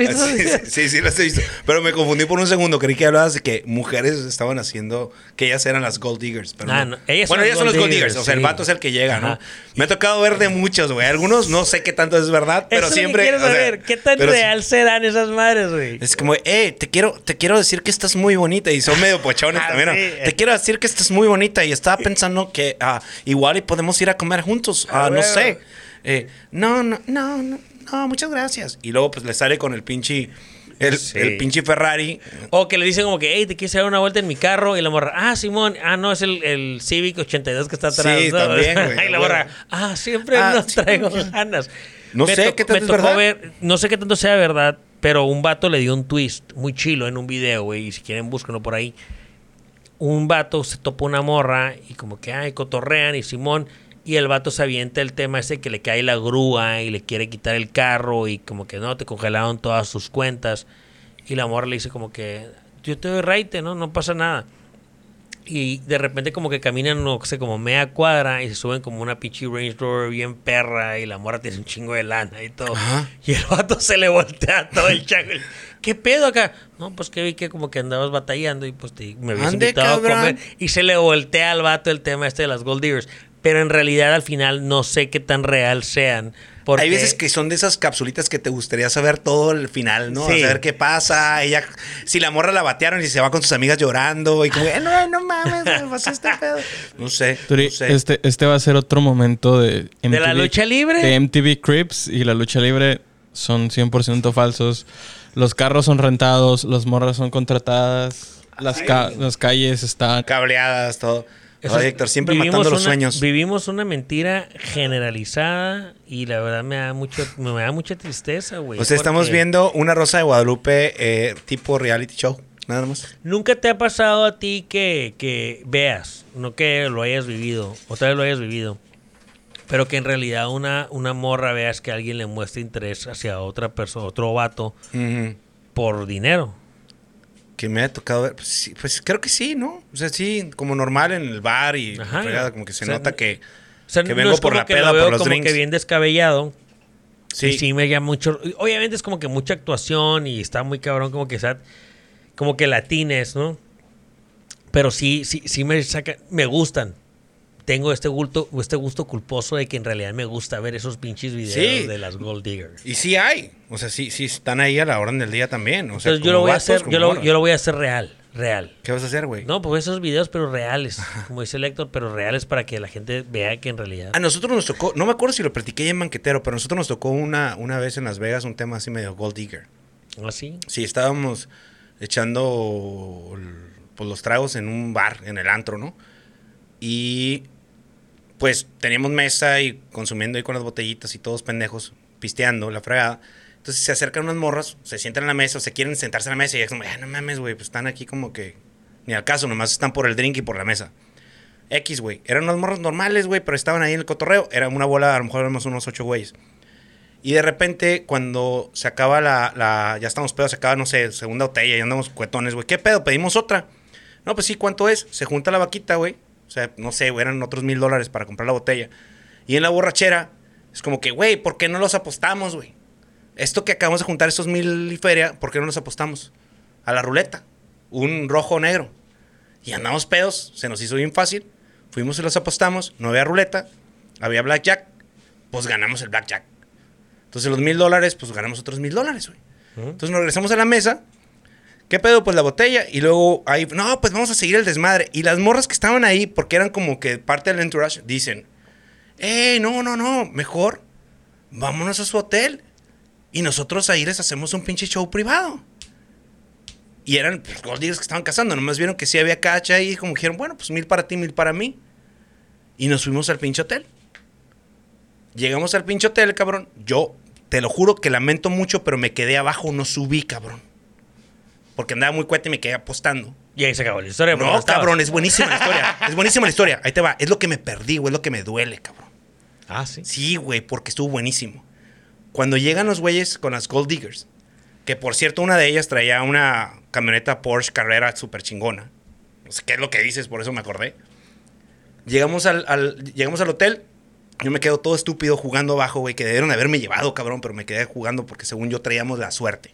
Sí, sí, las he visto. Pero me confundí por un segundo. Creí que hablabas de que mujeres estaban haciendo, que ellas eran las gold diggers. Pero Ah, no. ellas bueno, las ellas son los gold diggers, diggers. O sea, el vato es el que llega, ¿no? Me ha tocado ver de muchos, güey. Algunos no sé qué tanto es verdad, pero Eso siempre. quiero o sea, saber. ¿Qué tan sí- real serán esas madres, güey? Es como, eh, te quiero, te quiero decir que estás muy bonita. Y son medio pochones Ah, también. Te quiero decir que estás muy bonita. Y estaba pensando que ah, igual y podemos ir a comer juntos. Ah, Ah, no sé. Eh, no, no, no, no, no, muchas gracias. Y luego pues le sale con el pinche, el, Sí. el pinche Ferrari. O que le dicen como que, hey, te quieres dar una vuelta en mi carro. Y la morra, ah, Simón, ah, no, es el, el Civic 82 que está atrás. Sí, ¿no? también, güey, y la morra, ah, siempre Ah, no sí, traigo güey. ganas. No sé qué tanto me es tocó verdad. ver- no sé qué tanto sea verdad, pero un vato le dio un twist muy chilo en un video, güey. Y si quieren, búsquenlo por ahí. Un vato se topa una morra y como que, ay, cotorrean y Simón. Y el vato se avienta el tema ese que le cae la grúa y le quiere quitar el carro y como que no, te congelaron todas sus cuentas. Y la morra le dice como que, yo te doy raite, ¿no? No pasa nada. Y de repente como que caminan, no sé, como media cuadra y se suben como una pinche Range Rover bien perra y la morra tiene un chingo de lana y todo. Ajá. Y el vato se le voltea todo el chango. ¿Qué pedo acá? No, pues que vi que como que andabas batallando y pues te, me habías invitado a cabrón. comer. Y se le voltea al vato el tema este de las Gold Diggers. Pero en realidad al final no sé qué tan real sean. Porque Hay veces que son de esas capsulitas que te gustaría saber todo el final, ¿no? Sí. Saber qué pasa. Ella, si la morra la batearon y se va con sus amigas llorando y como, "Eh, no, no mames, me pasó este pedo. No sé, Turi, no sé. este, este va a ser otro momento de ¿De la lucha libre? De MTV Crips y la lucha libre son 100% falsos. Los carros son rentados, las morras son contratadas, las, ca- las calles están... Cableadas, todo. Eso Ay, es- Héctor, siempre vivimos los una- sueños. Vivimos una mentira generalizada y la verdad me da mucho, me da mucha tristeza, güey. O sea, estamos viendo una Rosa de Guadalupe eh, tipo reality show, nada más. Nunca te ha pasado a ti que, que veas, no que lo hayas vivido, otra vez lo hayas vivido, pero que en realidad una, una morra veas que alguien le muestra interés hacia otra persona, otro vato, por dinero. Que me haya tocado ver. Pues, sí, pues creo que sí, ¿no? O sea, sí, como normal en el bar y Ajá. fregada, como que se O sea, nota que. O sea, Que no vengo es por como la que peda, lo veo por los como drinks. que bien descabellado. Sí. Sí, sí me llama mucho. Obviamente es como que mucha actuación y está muy cabrón, como que sea, como que latines, ¿no? Pero sí, sí, sí me saca, me gustan. Tengo este gusto, este gusto culposo de que en realidad me gusta ver esos pinches videos Sí. de las Gold Diggers. Y sí hay. O sea, sí, sí están ahí a la orden del día también. O sea, Entonces yo lo voy a hacer, yo lo, yo lo voy a hacer real, real. ¿Qué vas a hacer, güey? No, pues esos videos, pero reales, como dice el Héctor, pero reales para que la gente vea que en realidad. A nosotros nos tocó, no me acuerdo si lo platiqué ya en Banquetero, pero a nosotros nos tocó una, una vez en Las Vegas un tema así medio Gold Digger. Así. Sí, estábamos echando pues, los tragos en un bar, en el antro, ¿no? Y pues teníamos mesa y consumiendo ahí con las botellitas y todos pendejos, pisteando la fregada. Entonces se acercan unas morras, se sientan en la mesa o se quieren sentarse en la mesa y es como, "Ah, no mames, güey, pues están aquí como que ni al caso, nomás están por el drink y por la mesa. X, güey. Eran unas morras normales, güey, pero estaban ahí en el cotorreo. Era una bola, a lo mejor éramos unos ocho güeyes. Y de repente, cuando se acaba la, la- Ya estamos pedos, se acaba, no sé, segunda botella y andamos cuetones, güey. ¿Qué pedo? Pedimos otra. No, pues sí, ¿cuánto es? Se junta la vaquita, güey. O sea, no sé, güey, eran otros mil dólares para comprar la botella. Y en la borrachera, es como que, güey, ¿por qué no los apostamos, güey? Esto que acabamos de juntar, estos mil y feria, ¿por qué no los apostamos? A la ruleta. Un rojo o negro. Y andamos pedos, se nos hizo bien fácil. Fuimos y los apostamos, no había ruleta, había blackjack, pues ganamos el blackjack. Entonces los mil dólares, pues ganamos otros mil dólares, güey. Entonces nos regresamos a la mesa. ¿Qué pedo? Pues la botella. Y luego ahí, no, pues vamos a seguir el desmadre. Y las morras que estaban ahí, porque eran como que parte del entourage, dicen, eh, no, no, no, mejor vámonos a su hotel. Y nosotros ahí les hacemos un pinche show privado. Y eran pues, diggers que estaban cazando. Nomás vieron que sí había cacha y como dijeron, bueno, pues mil para ti, mil para mí. Y nos fuimos al pinche hotel. Llegamos al pinche hotel, cabrón. Yo te lo juro que lamento mucho, pero me quedé abajo, no subí, cabrón. Porque andaba muy cuete y me quedé apostando. Y ahí se acabó la historia. No, cabrón, es buenísima la historia. Es buenísima la historia. Ahí te va. Es lo que me perdí, güey. Es lo que me duele, cabrón. Ah, sí. Sí, güey, porque estuvo buenísimo. Cuando llegan los güeyes con las Gold Diggers, que por cierto una de ellas traía una camioneta Porsche Carrera súper chingona. No sé qué es lo que dices, por eso me acordé. Llegamos al, al- llegamos al hotel. Yo me quedo todo estúpido jugando abajo, güey, que debieron haberme llevado, cabrón, pero me quedé jugando porque según yo traíamos la suerte.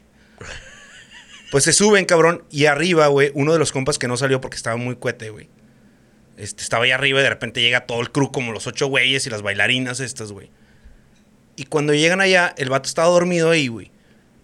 Pues se suben, cabrón, y arriba, güey, uno de los compas que no salió porque estaba muy cuete, güey. Este, estaba ahí arriba y de repente llega todo el crew, como los ocho güeyes y las bailarinas estas, güey. Y cuando llegan allá, el vato estaba dormido ahí, güey.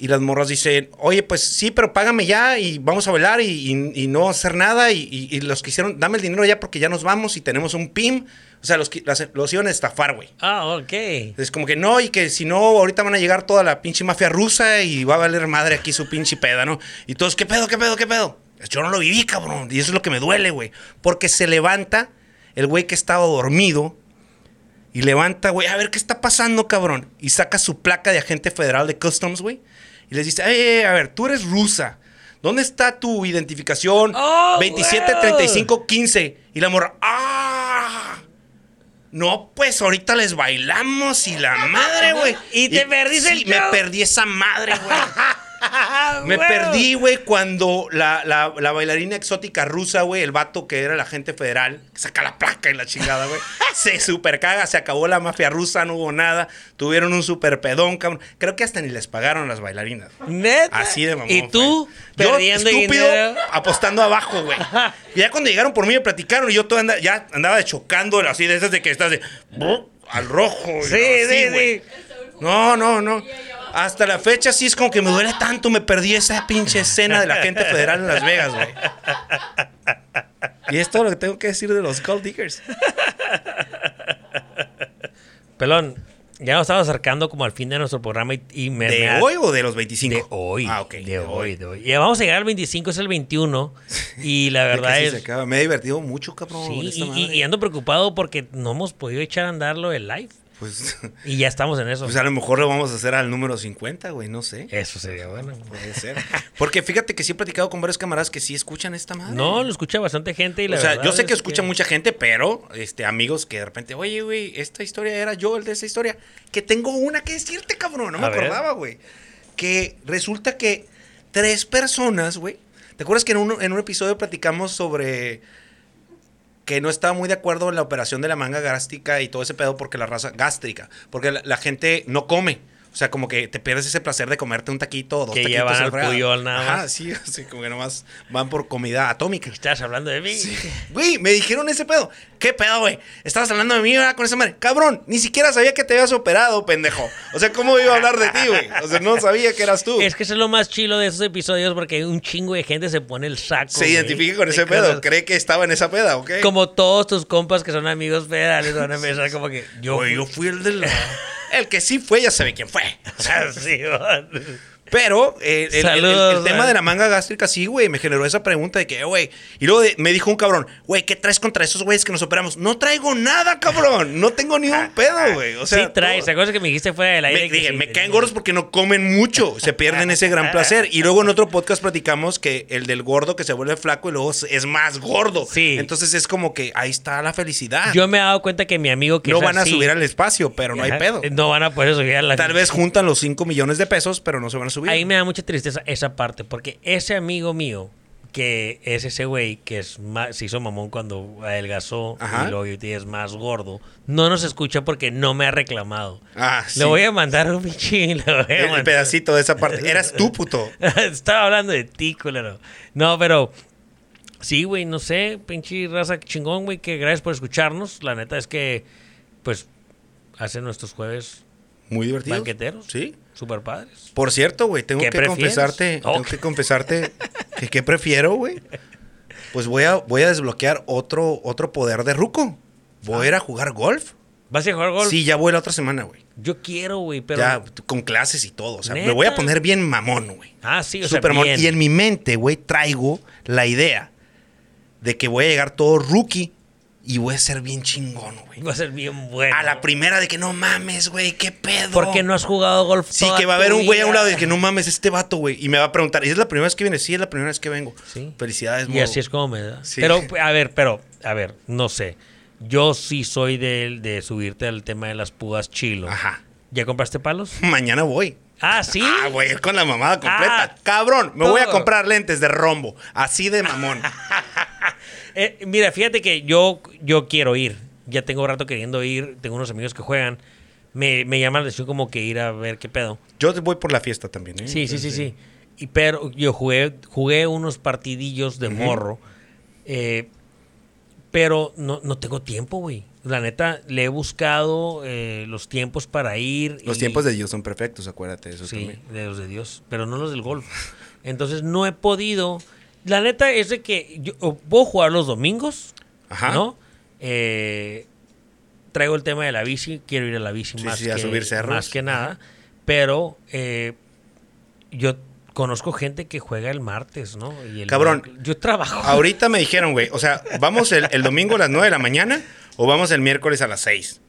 Y las morras dicen, oye, pues sí, pero págame ya y vamos a bailar y, y- y no hacer nada. Y, y- los que hicieron, dame el dinero ya porque ya nos vamos y tenemos un PIM. O sea, los, los iban a estafar, güey. Ah, ok. Es como que no, y que si no, ahorita van a llegar toda la pinche mafia rusa y va a valer madre aquí su pinche peda, ¿no? Y todos, ¿qué pedo, qué pedo, qué pedo? Yo no lo viví, cabrón. Y eso es lo que me duele, güey. Porque se levanta el güey que estaba dormido y levanta, güey, a ver qué está pasando, cabrón. Y saca su placa de agente federal de Customs, güey. Y les dice, eh, a ver, tú eres rusa. ¿Dónde está tu identificación? Oh, 27 wow. 35 15. Y la morra, ¡ah! No, pues ahorita les bailamos y la madre, güey. Y te perdiste el me perdí esa madre, güey. Me perdí, güey, cuando la, la- la bailarina exótica rusa, güey, el vato que era el agente federal, que saca la placa y la chingada, güey, se super caga, se acabó la mafia rusa, no hubo nada, tuvieron un super pedón, cabrón. Creo que hasta ni les pagaron las bailarinas. ¿Neta? Así de mamón. ¿Y tú. Yo, perdiendo estúpido, dinero? apostando abajo, güey. Y ya cuando llegaron por mí me platicaron y yo todo anda- ya andaba chocando así de esas de que estás de al rojo. Sí, así, sí, güey. sí. No, no, no. Hasta la fecha sí es como que me duele tanto, me perdí esa pinche escena de la gente federal en Las Vegas, güey. Y es todo lo que tengo que decir de los Gold Diggers. Pelón, ya nos estamos acercando como al fin de nuestro programa y, y me... ¿De me- hoy o de los 25? De hoy. Ah, ok. De, hoy, de hoy. Y vamos a llegar al 25, es el 21. Y la Ya verdad es... se acaba. Me he divertido mucho, cabrón. Sí, y ando preocupado porque no hemos podido echar a andar lo del live. Pues, Y ya estamos en eso. pues a lo mejor lo vamos a hacer al número 50, güey, no sé. Eso sería bueno. Puede ser. Porque fíjate que sí he platicado con varios camaradas que sí escuchan esta madre. No, lo escucha bastante gente y la o sea, verdad yo sé que es escucha mucha gente, pero este amigos que de repente, oye, güey, esta historia era yo el de esa historia. Que tengo una que decirte, cabrón. No me A ver. acordaba, güey. Que resulta que tres personas, güey, ¿Te acuerdas que en un, en un episodio platicamos sobre que no estaba muy de acuerdo en la operación de la manga gástrica y todo ese pedo porque la raza gástrica, porque la, la gente no come. O sea, como que te pierdes ese placer de comerte un taquito o dos Que taquitos. llevan al puyol nada Ajá, más. sí, así como que nomás van por comida atómica. ¿Estás hablando de mí? Güey, me dijeron ese pedo. ¿Qué pedo, güey? Estabas hablando de mí, ¿verdad? Con esa madre. Cabrón, ni siquiera sabía que te habías operado, pendejo. O sea, ¿cómo iba a hablar de ti, güey? O sea, no sabía que eras tú. Es que eso es lo más chilo de esos episodios porque un chingo de gente se pone el saco. Se identifica con de ese cosas. pedo. Cree que estaba en esa peda, ¿ok? Como todos tus compas que son amigos federales van a empezar como que yo. Güey, yo fui el del... El que sí fue, ya sabe quién fue. Va. Pero eh, el, el- el- Saludos, el tema de la manga gástrica, sí, güey, me generó esa pregunta de que, güey. Y luego de- me dijo un cabrón, güey, ¿qué traes contra esos güeyes que nos operamos? No traigo nada, cabrón. No tengo ni un pedo, güey. O sea, sí traes, ¿te acuerdas que me dijiste fuera del aire? Me, que dije, sí me caen gordos porque no comen mucho. Se pierden ese gran placer. Y luego en otro podcast platicamos que el del gordo que se vuelve flaco y luego es más gordo. Sí. Entonces es como que ahí está la felicidad. Yo me he dado cuenta que mi amigo que no es van a así- subir al espacio, pero no hay pedo. No van a poder subir a la Tal vez juntan los 5 millones de pesos, pero no se van a subir. Ahí me da mucha tristeza esa parte, porque ese amigo mío, que es ese güey que es más, se hizo mamón cuando adelgazó Ajá. y luego es más gordo, no nos escucha porque no me ha reclamado. Ah, sí. Le voy a mandar un pinche. le voy a el, mandar- pedacito de esa parte. Eras tú, puto. Estaba hablando de ti, culero. No, pero. Sí, güey, no sé, pinche raza chingón, güey, que gracias por escucharnos. La neta es que, pues, hacen nuestros jueves Muy divertido. banqueteros. Sí. Super padres. Por cierto, güey, tengo ¿Qué que prefieres? confesarte, Oh. tengo que confesarte que qué prefiero, güey. Pues voy a, voy a desbloquear otro, otro poder de Ruco. Voy a ir a jugar golf. ¿Vas a jugar golf? Sí, ya voy la otra semana, güey. Yo quiero, güey, pero. Ya con clases y todo. O sea, me voy a poner bien mamón, güey. Ah, sí, o sea, Súper mamón. bien. Y en mi mente, güey, traigo la idea de que voy a llegar todo rookie y voy a ser bien chingón, güey. Va a ser bien bueno. A la primera de que no mames, güey, qué pedo. ¿Por qué no has jugado golf Sí, toda que va a haber un güey a un lado y que no mames este vato, güey. Y me va a preguntar, ¿y es la primera vez que viene? Sí, es la primera vez que vengo. Sí. Felicidades, Y modo. así es como me da. Sí. Pero, a ver, pero, a ver, no sé. Yo sí soy de, de subirte al tema de las púas chilo. Ajá. ¿Ya compraste palos? Mañana voy. Ah, sí. Ah, güey, con la mamada completa. Ah, Cabrón, me voy a comprar lentes de rombo. Así de mamón. Eh, mira, fíjate que yo, yo quiero ir. Ya tengo rato queriendo ir. Tengo unos amigos que juegan. Me, me llama la atención como que ir a ver qué pedo. Yo voy por la fiesta también, ¿eh? Sí, sí, sí, sí. Y pero yo jugué, jugué unos partidillos de morro. eh, pero no, no tengo tiempo, güey. La neta, le he buscado eh, los tiempos para ir. Los y- tiempos de Dios son perfectos, acuérdate de eso Sí, también. de los de Dios, pero no los del golf. Entonces no he podido. La neta es de que yo puedo jugar los domingos, Ajá. ¿no? Eh, traigo el tema de la bici, quiero ir a la bici Sí, más, sí, a que, subir cerros. más que nada, pero eh, yo conozco gente que juega el martes, ¿no? Y el Cabrón. Yo trabajo. Ahorita me dijeron, güey, o sea, ¿vamos el, el domingo a las 9 de la mañana o vamos el miércoles a las 6?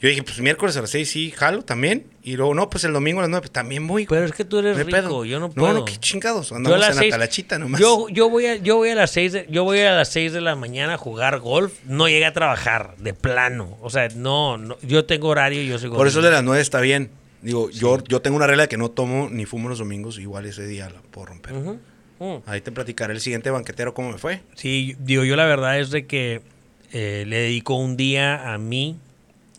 Yo dije, pues miércoles a las 6 sí, jalo también. Y luego, no, pues el domingo a las 9 pues, también voy. Pero es que tú eres rico, pedo. yo no puedo. No, no, qué chingados. Yo a Andamos las en la seis- talachita nomás. Yo, yo voy a, yo voy a las seis de, yo voy a las 6 de la mañana a jugar golf. No llegué a trabajar, de plano. O sea, no, no yo tengo horario y yo soy Por eso de las 9 está bien. Digo, yo, yo tengo una regla de que no tomo ni fumo los domingos, igual ese día la puedo romper. Ujú. Ahí te platicaré el siguiente banquetero cómo me fue. Sí, digo, yo la verdad es de que eh, le dedico un día a mí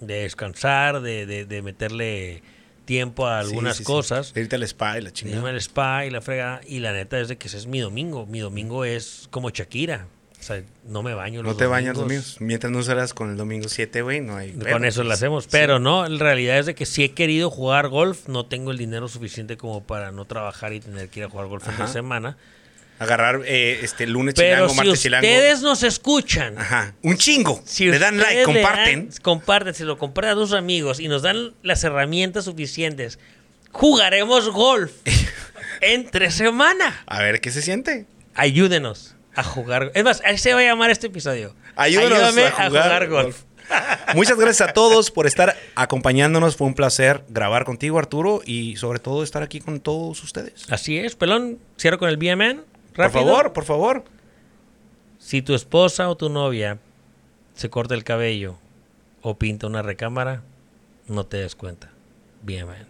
de descansar, de, de, de meterle tiempo a algunas Sí, sí, sí. cosas. Irte al spa y la Irme chingada. al spa y la fregada. Y la neta es de que ese es mi domingo. Mi domingo es como Shakira. O sea, no me baño No los te bañas los domingos. Mientras no salgas con el domingo 7, güey, no hay. Con eso lo hacemos. Pero no, en realidad es de que si he querido jugar golf, no tengo el dinero suficiente como para no trabajar y tener que ir a jugar golf en Ajá. la semana. Agarrar eh, este lunes Pero chilango, si martes chilango. ustedes nos escuchan, Ajá. Un chingo. si le dan like, le comparten. dan- comparten, se lo comparten a sus amigos y nos dan las herramientas suficientes, jugaremos golf entre semana. A ver qué se siente. Ayúdenos a jugar. Es más, ahí se va a llamar este episodio. Ayúdanos Ayúdame a jugar golf. Muchas gracias a todos por estar acompañándonos. Fue un placer grabar contigo, Arturo, y sobre todo estar aquí con todos ustedes. Así es, pelón. Cierro con el BMN. Por favor, por favor. Si tu esposa o tu novia se corta el cabello o pinta una recámara, no te des cuenta. Bien, man.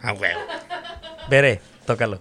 Ah, huevo. Veré, tócalo.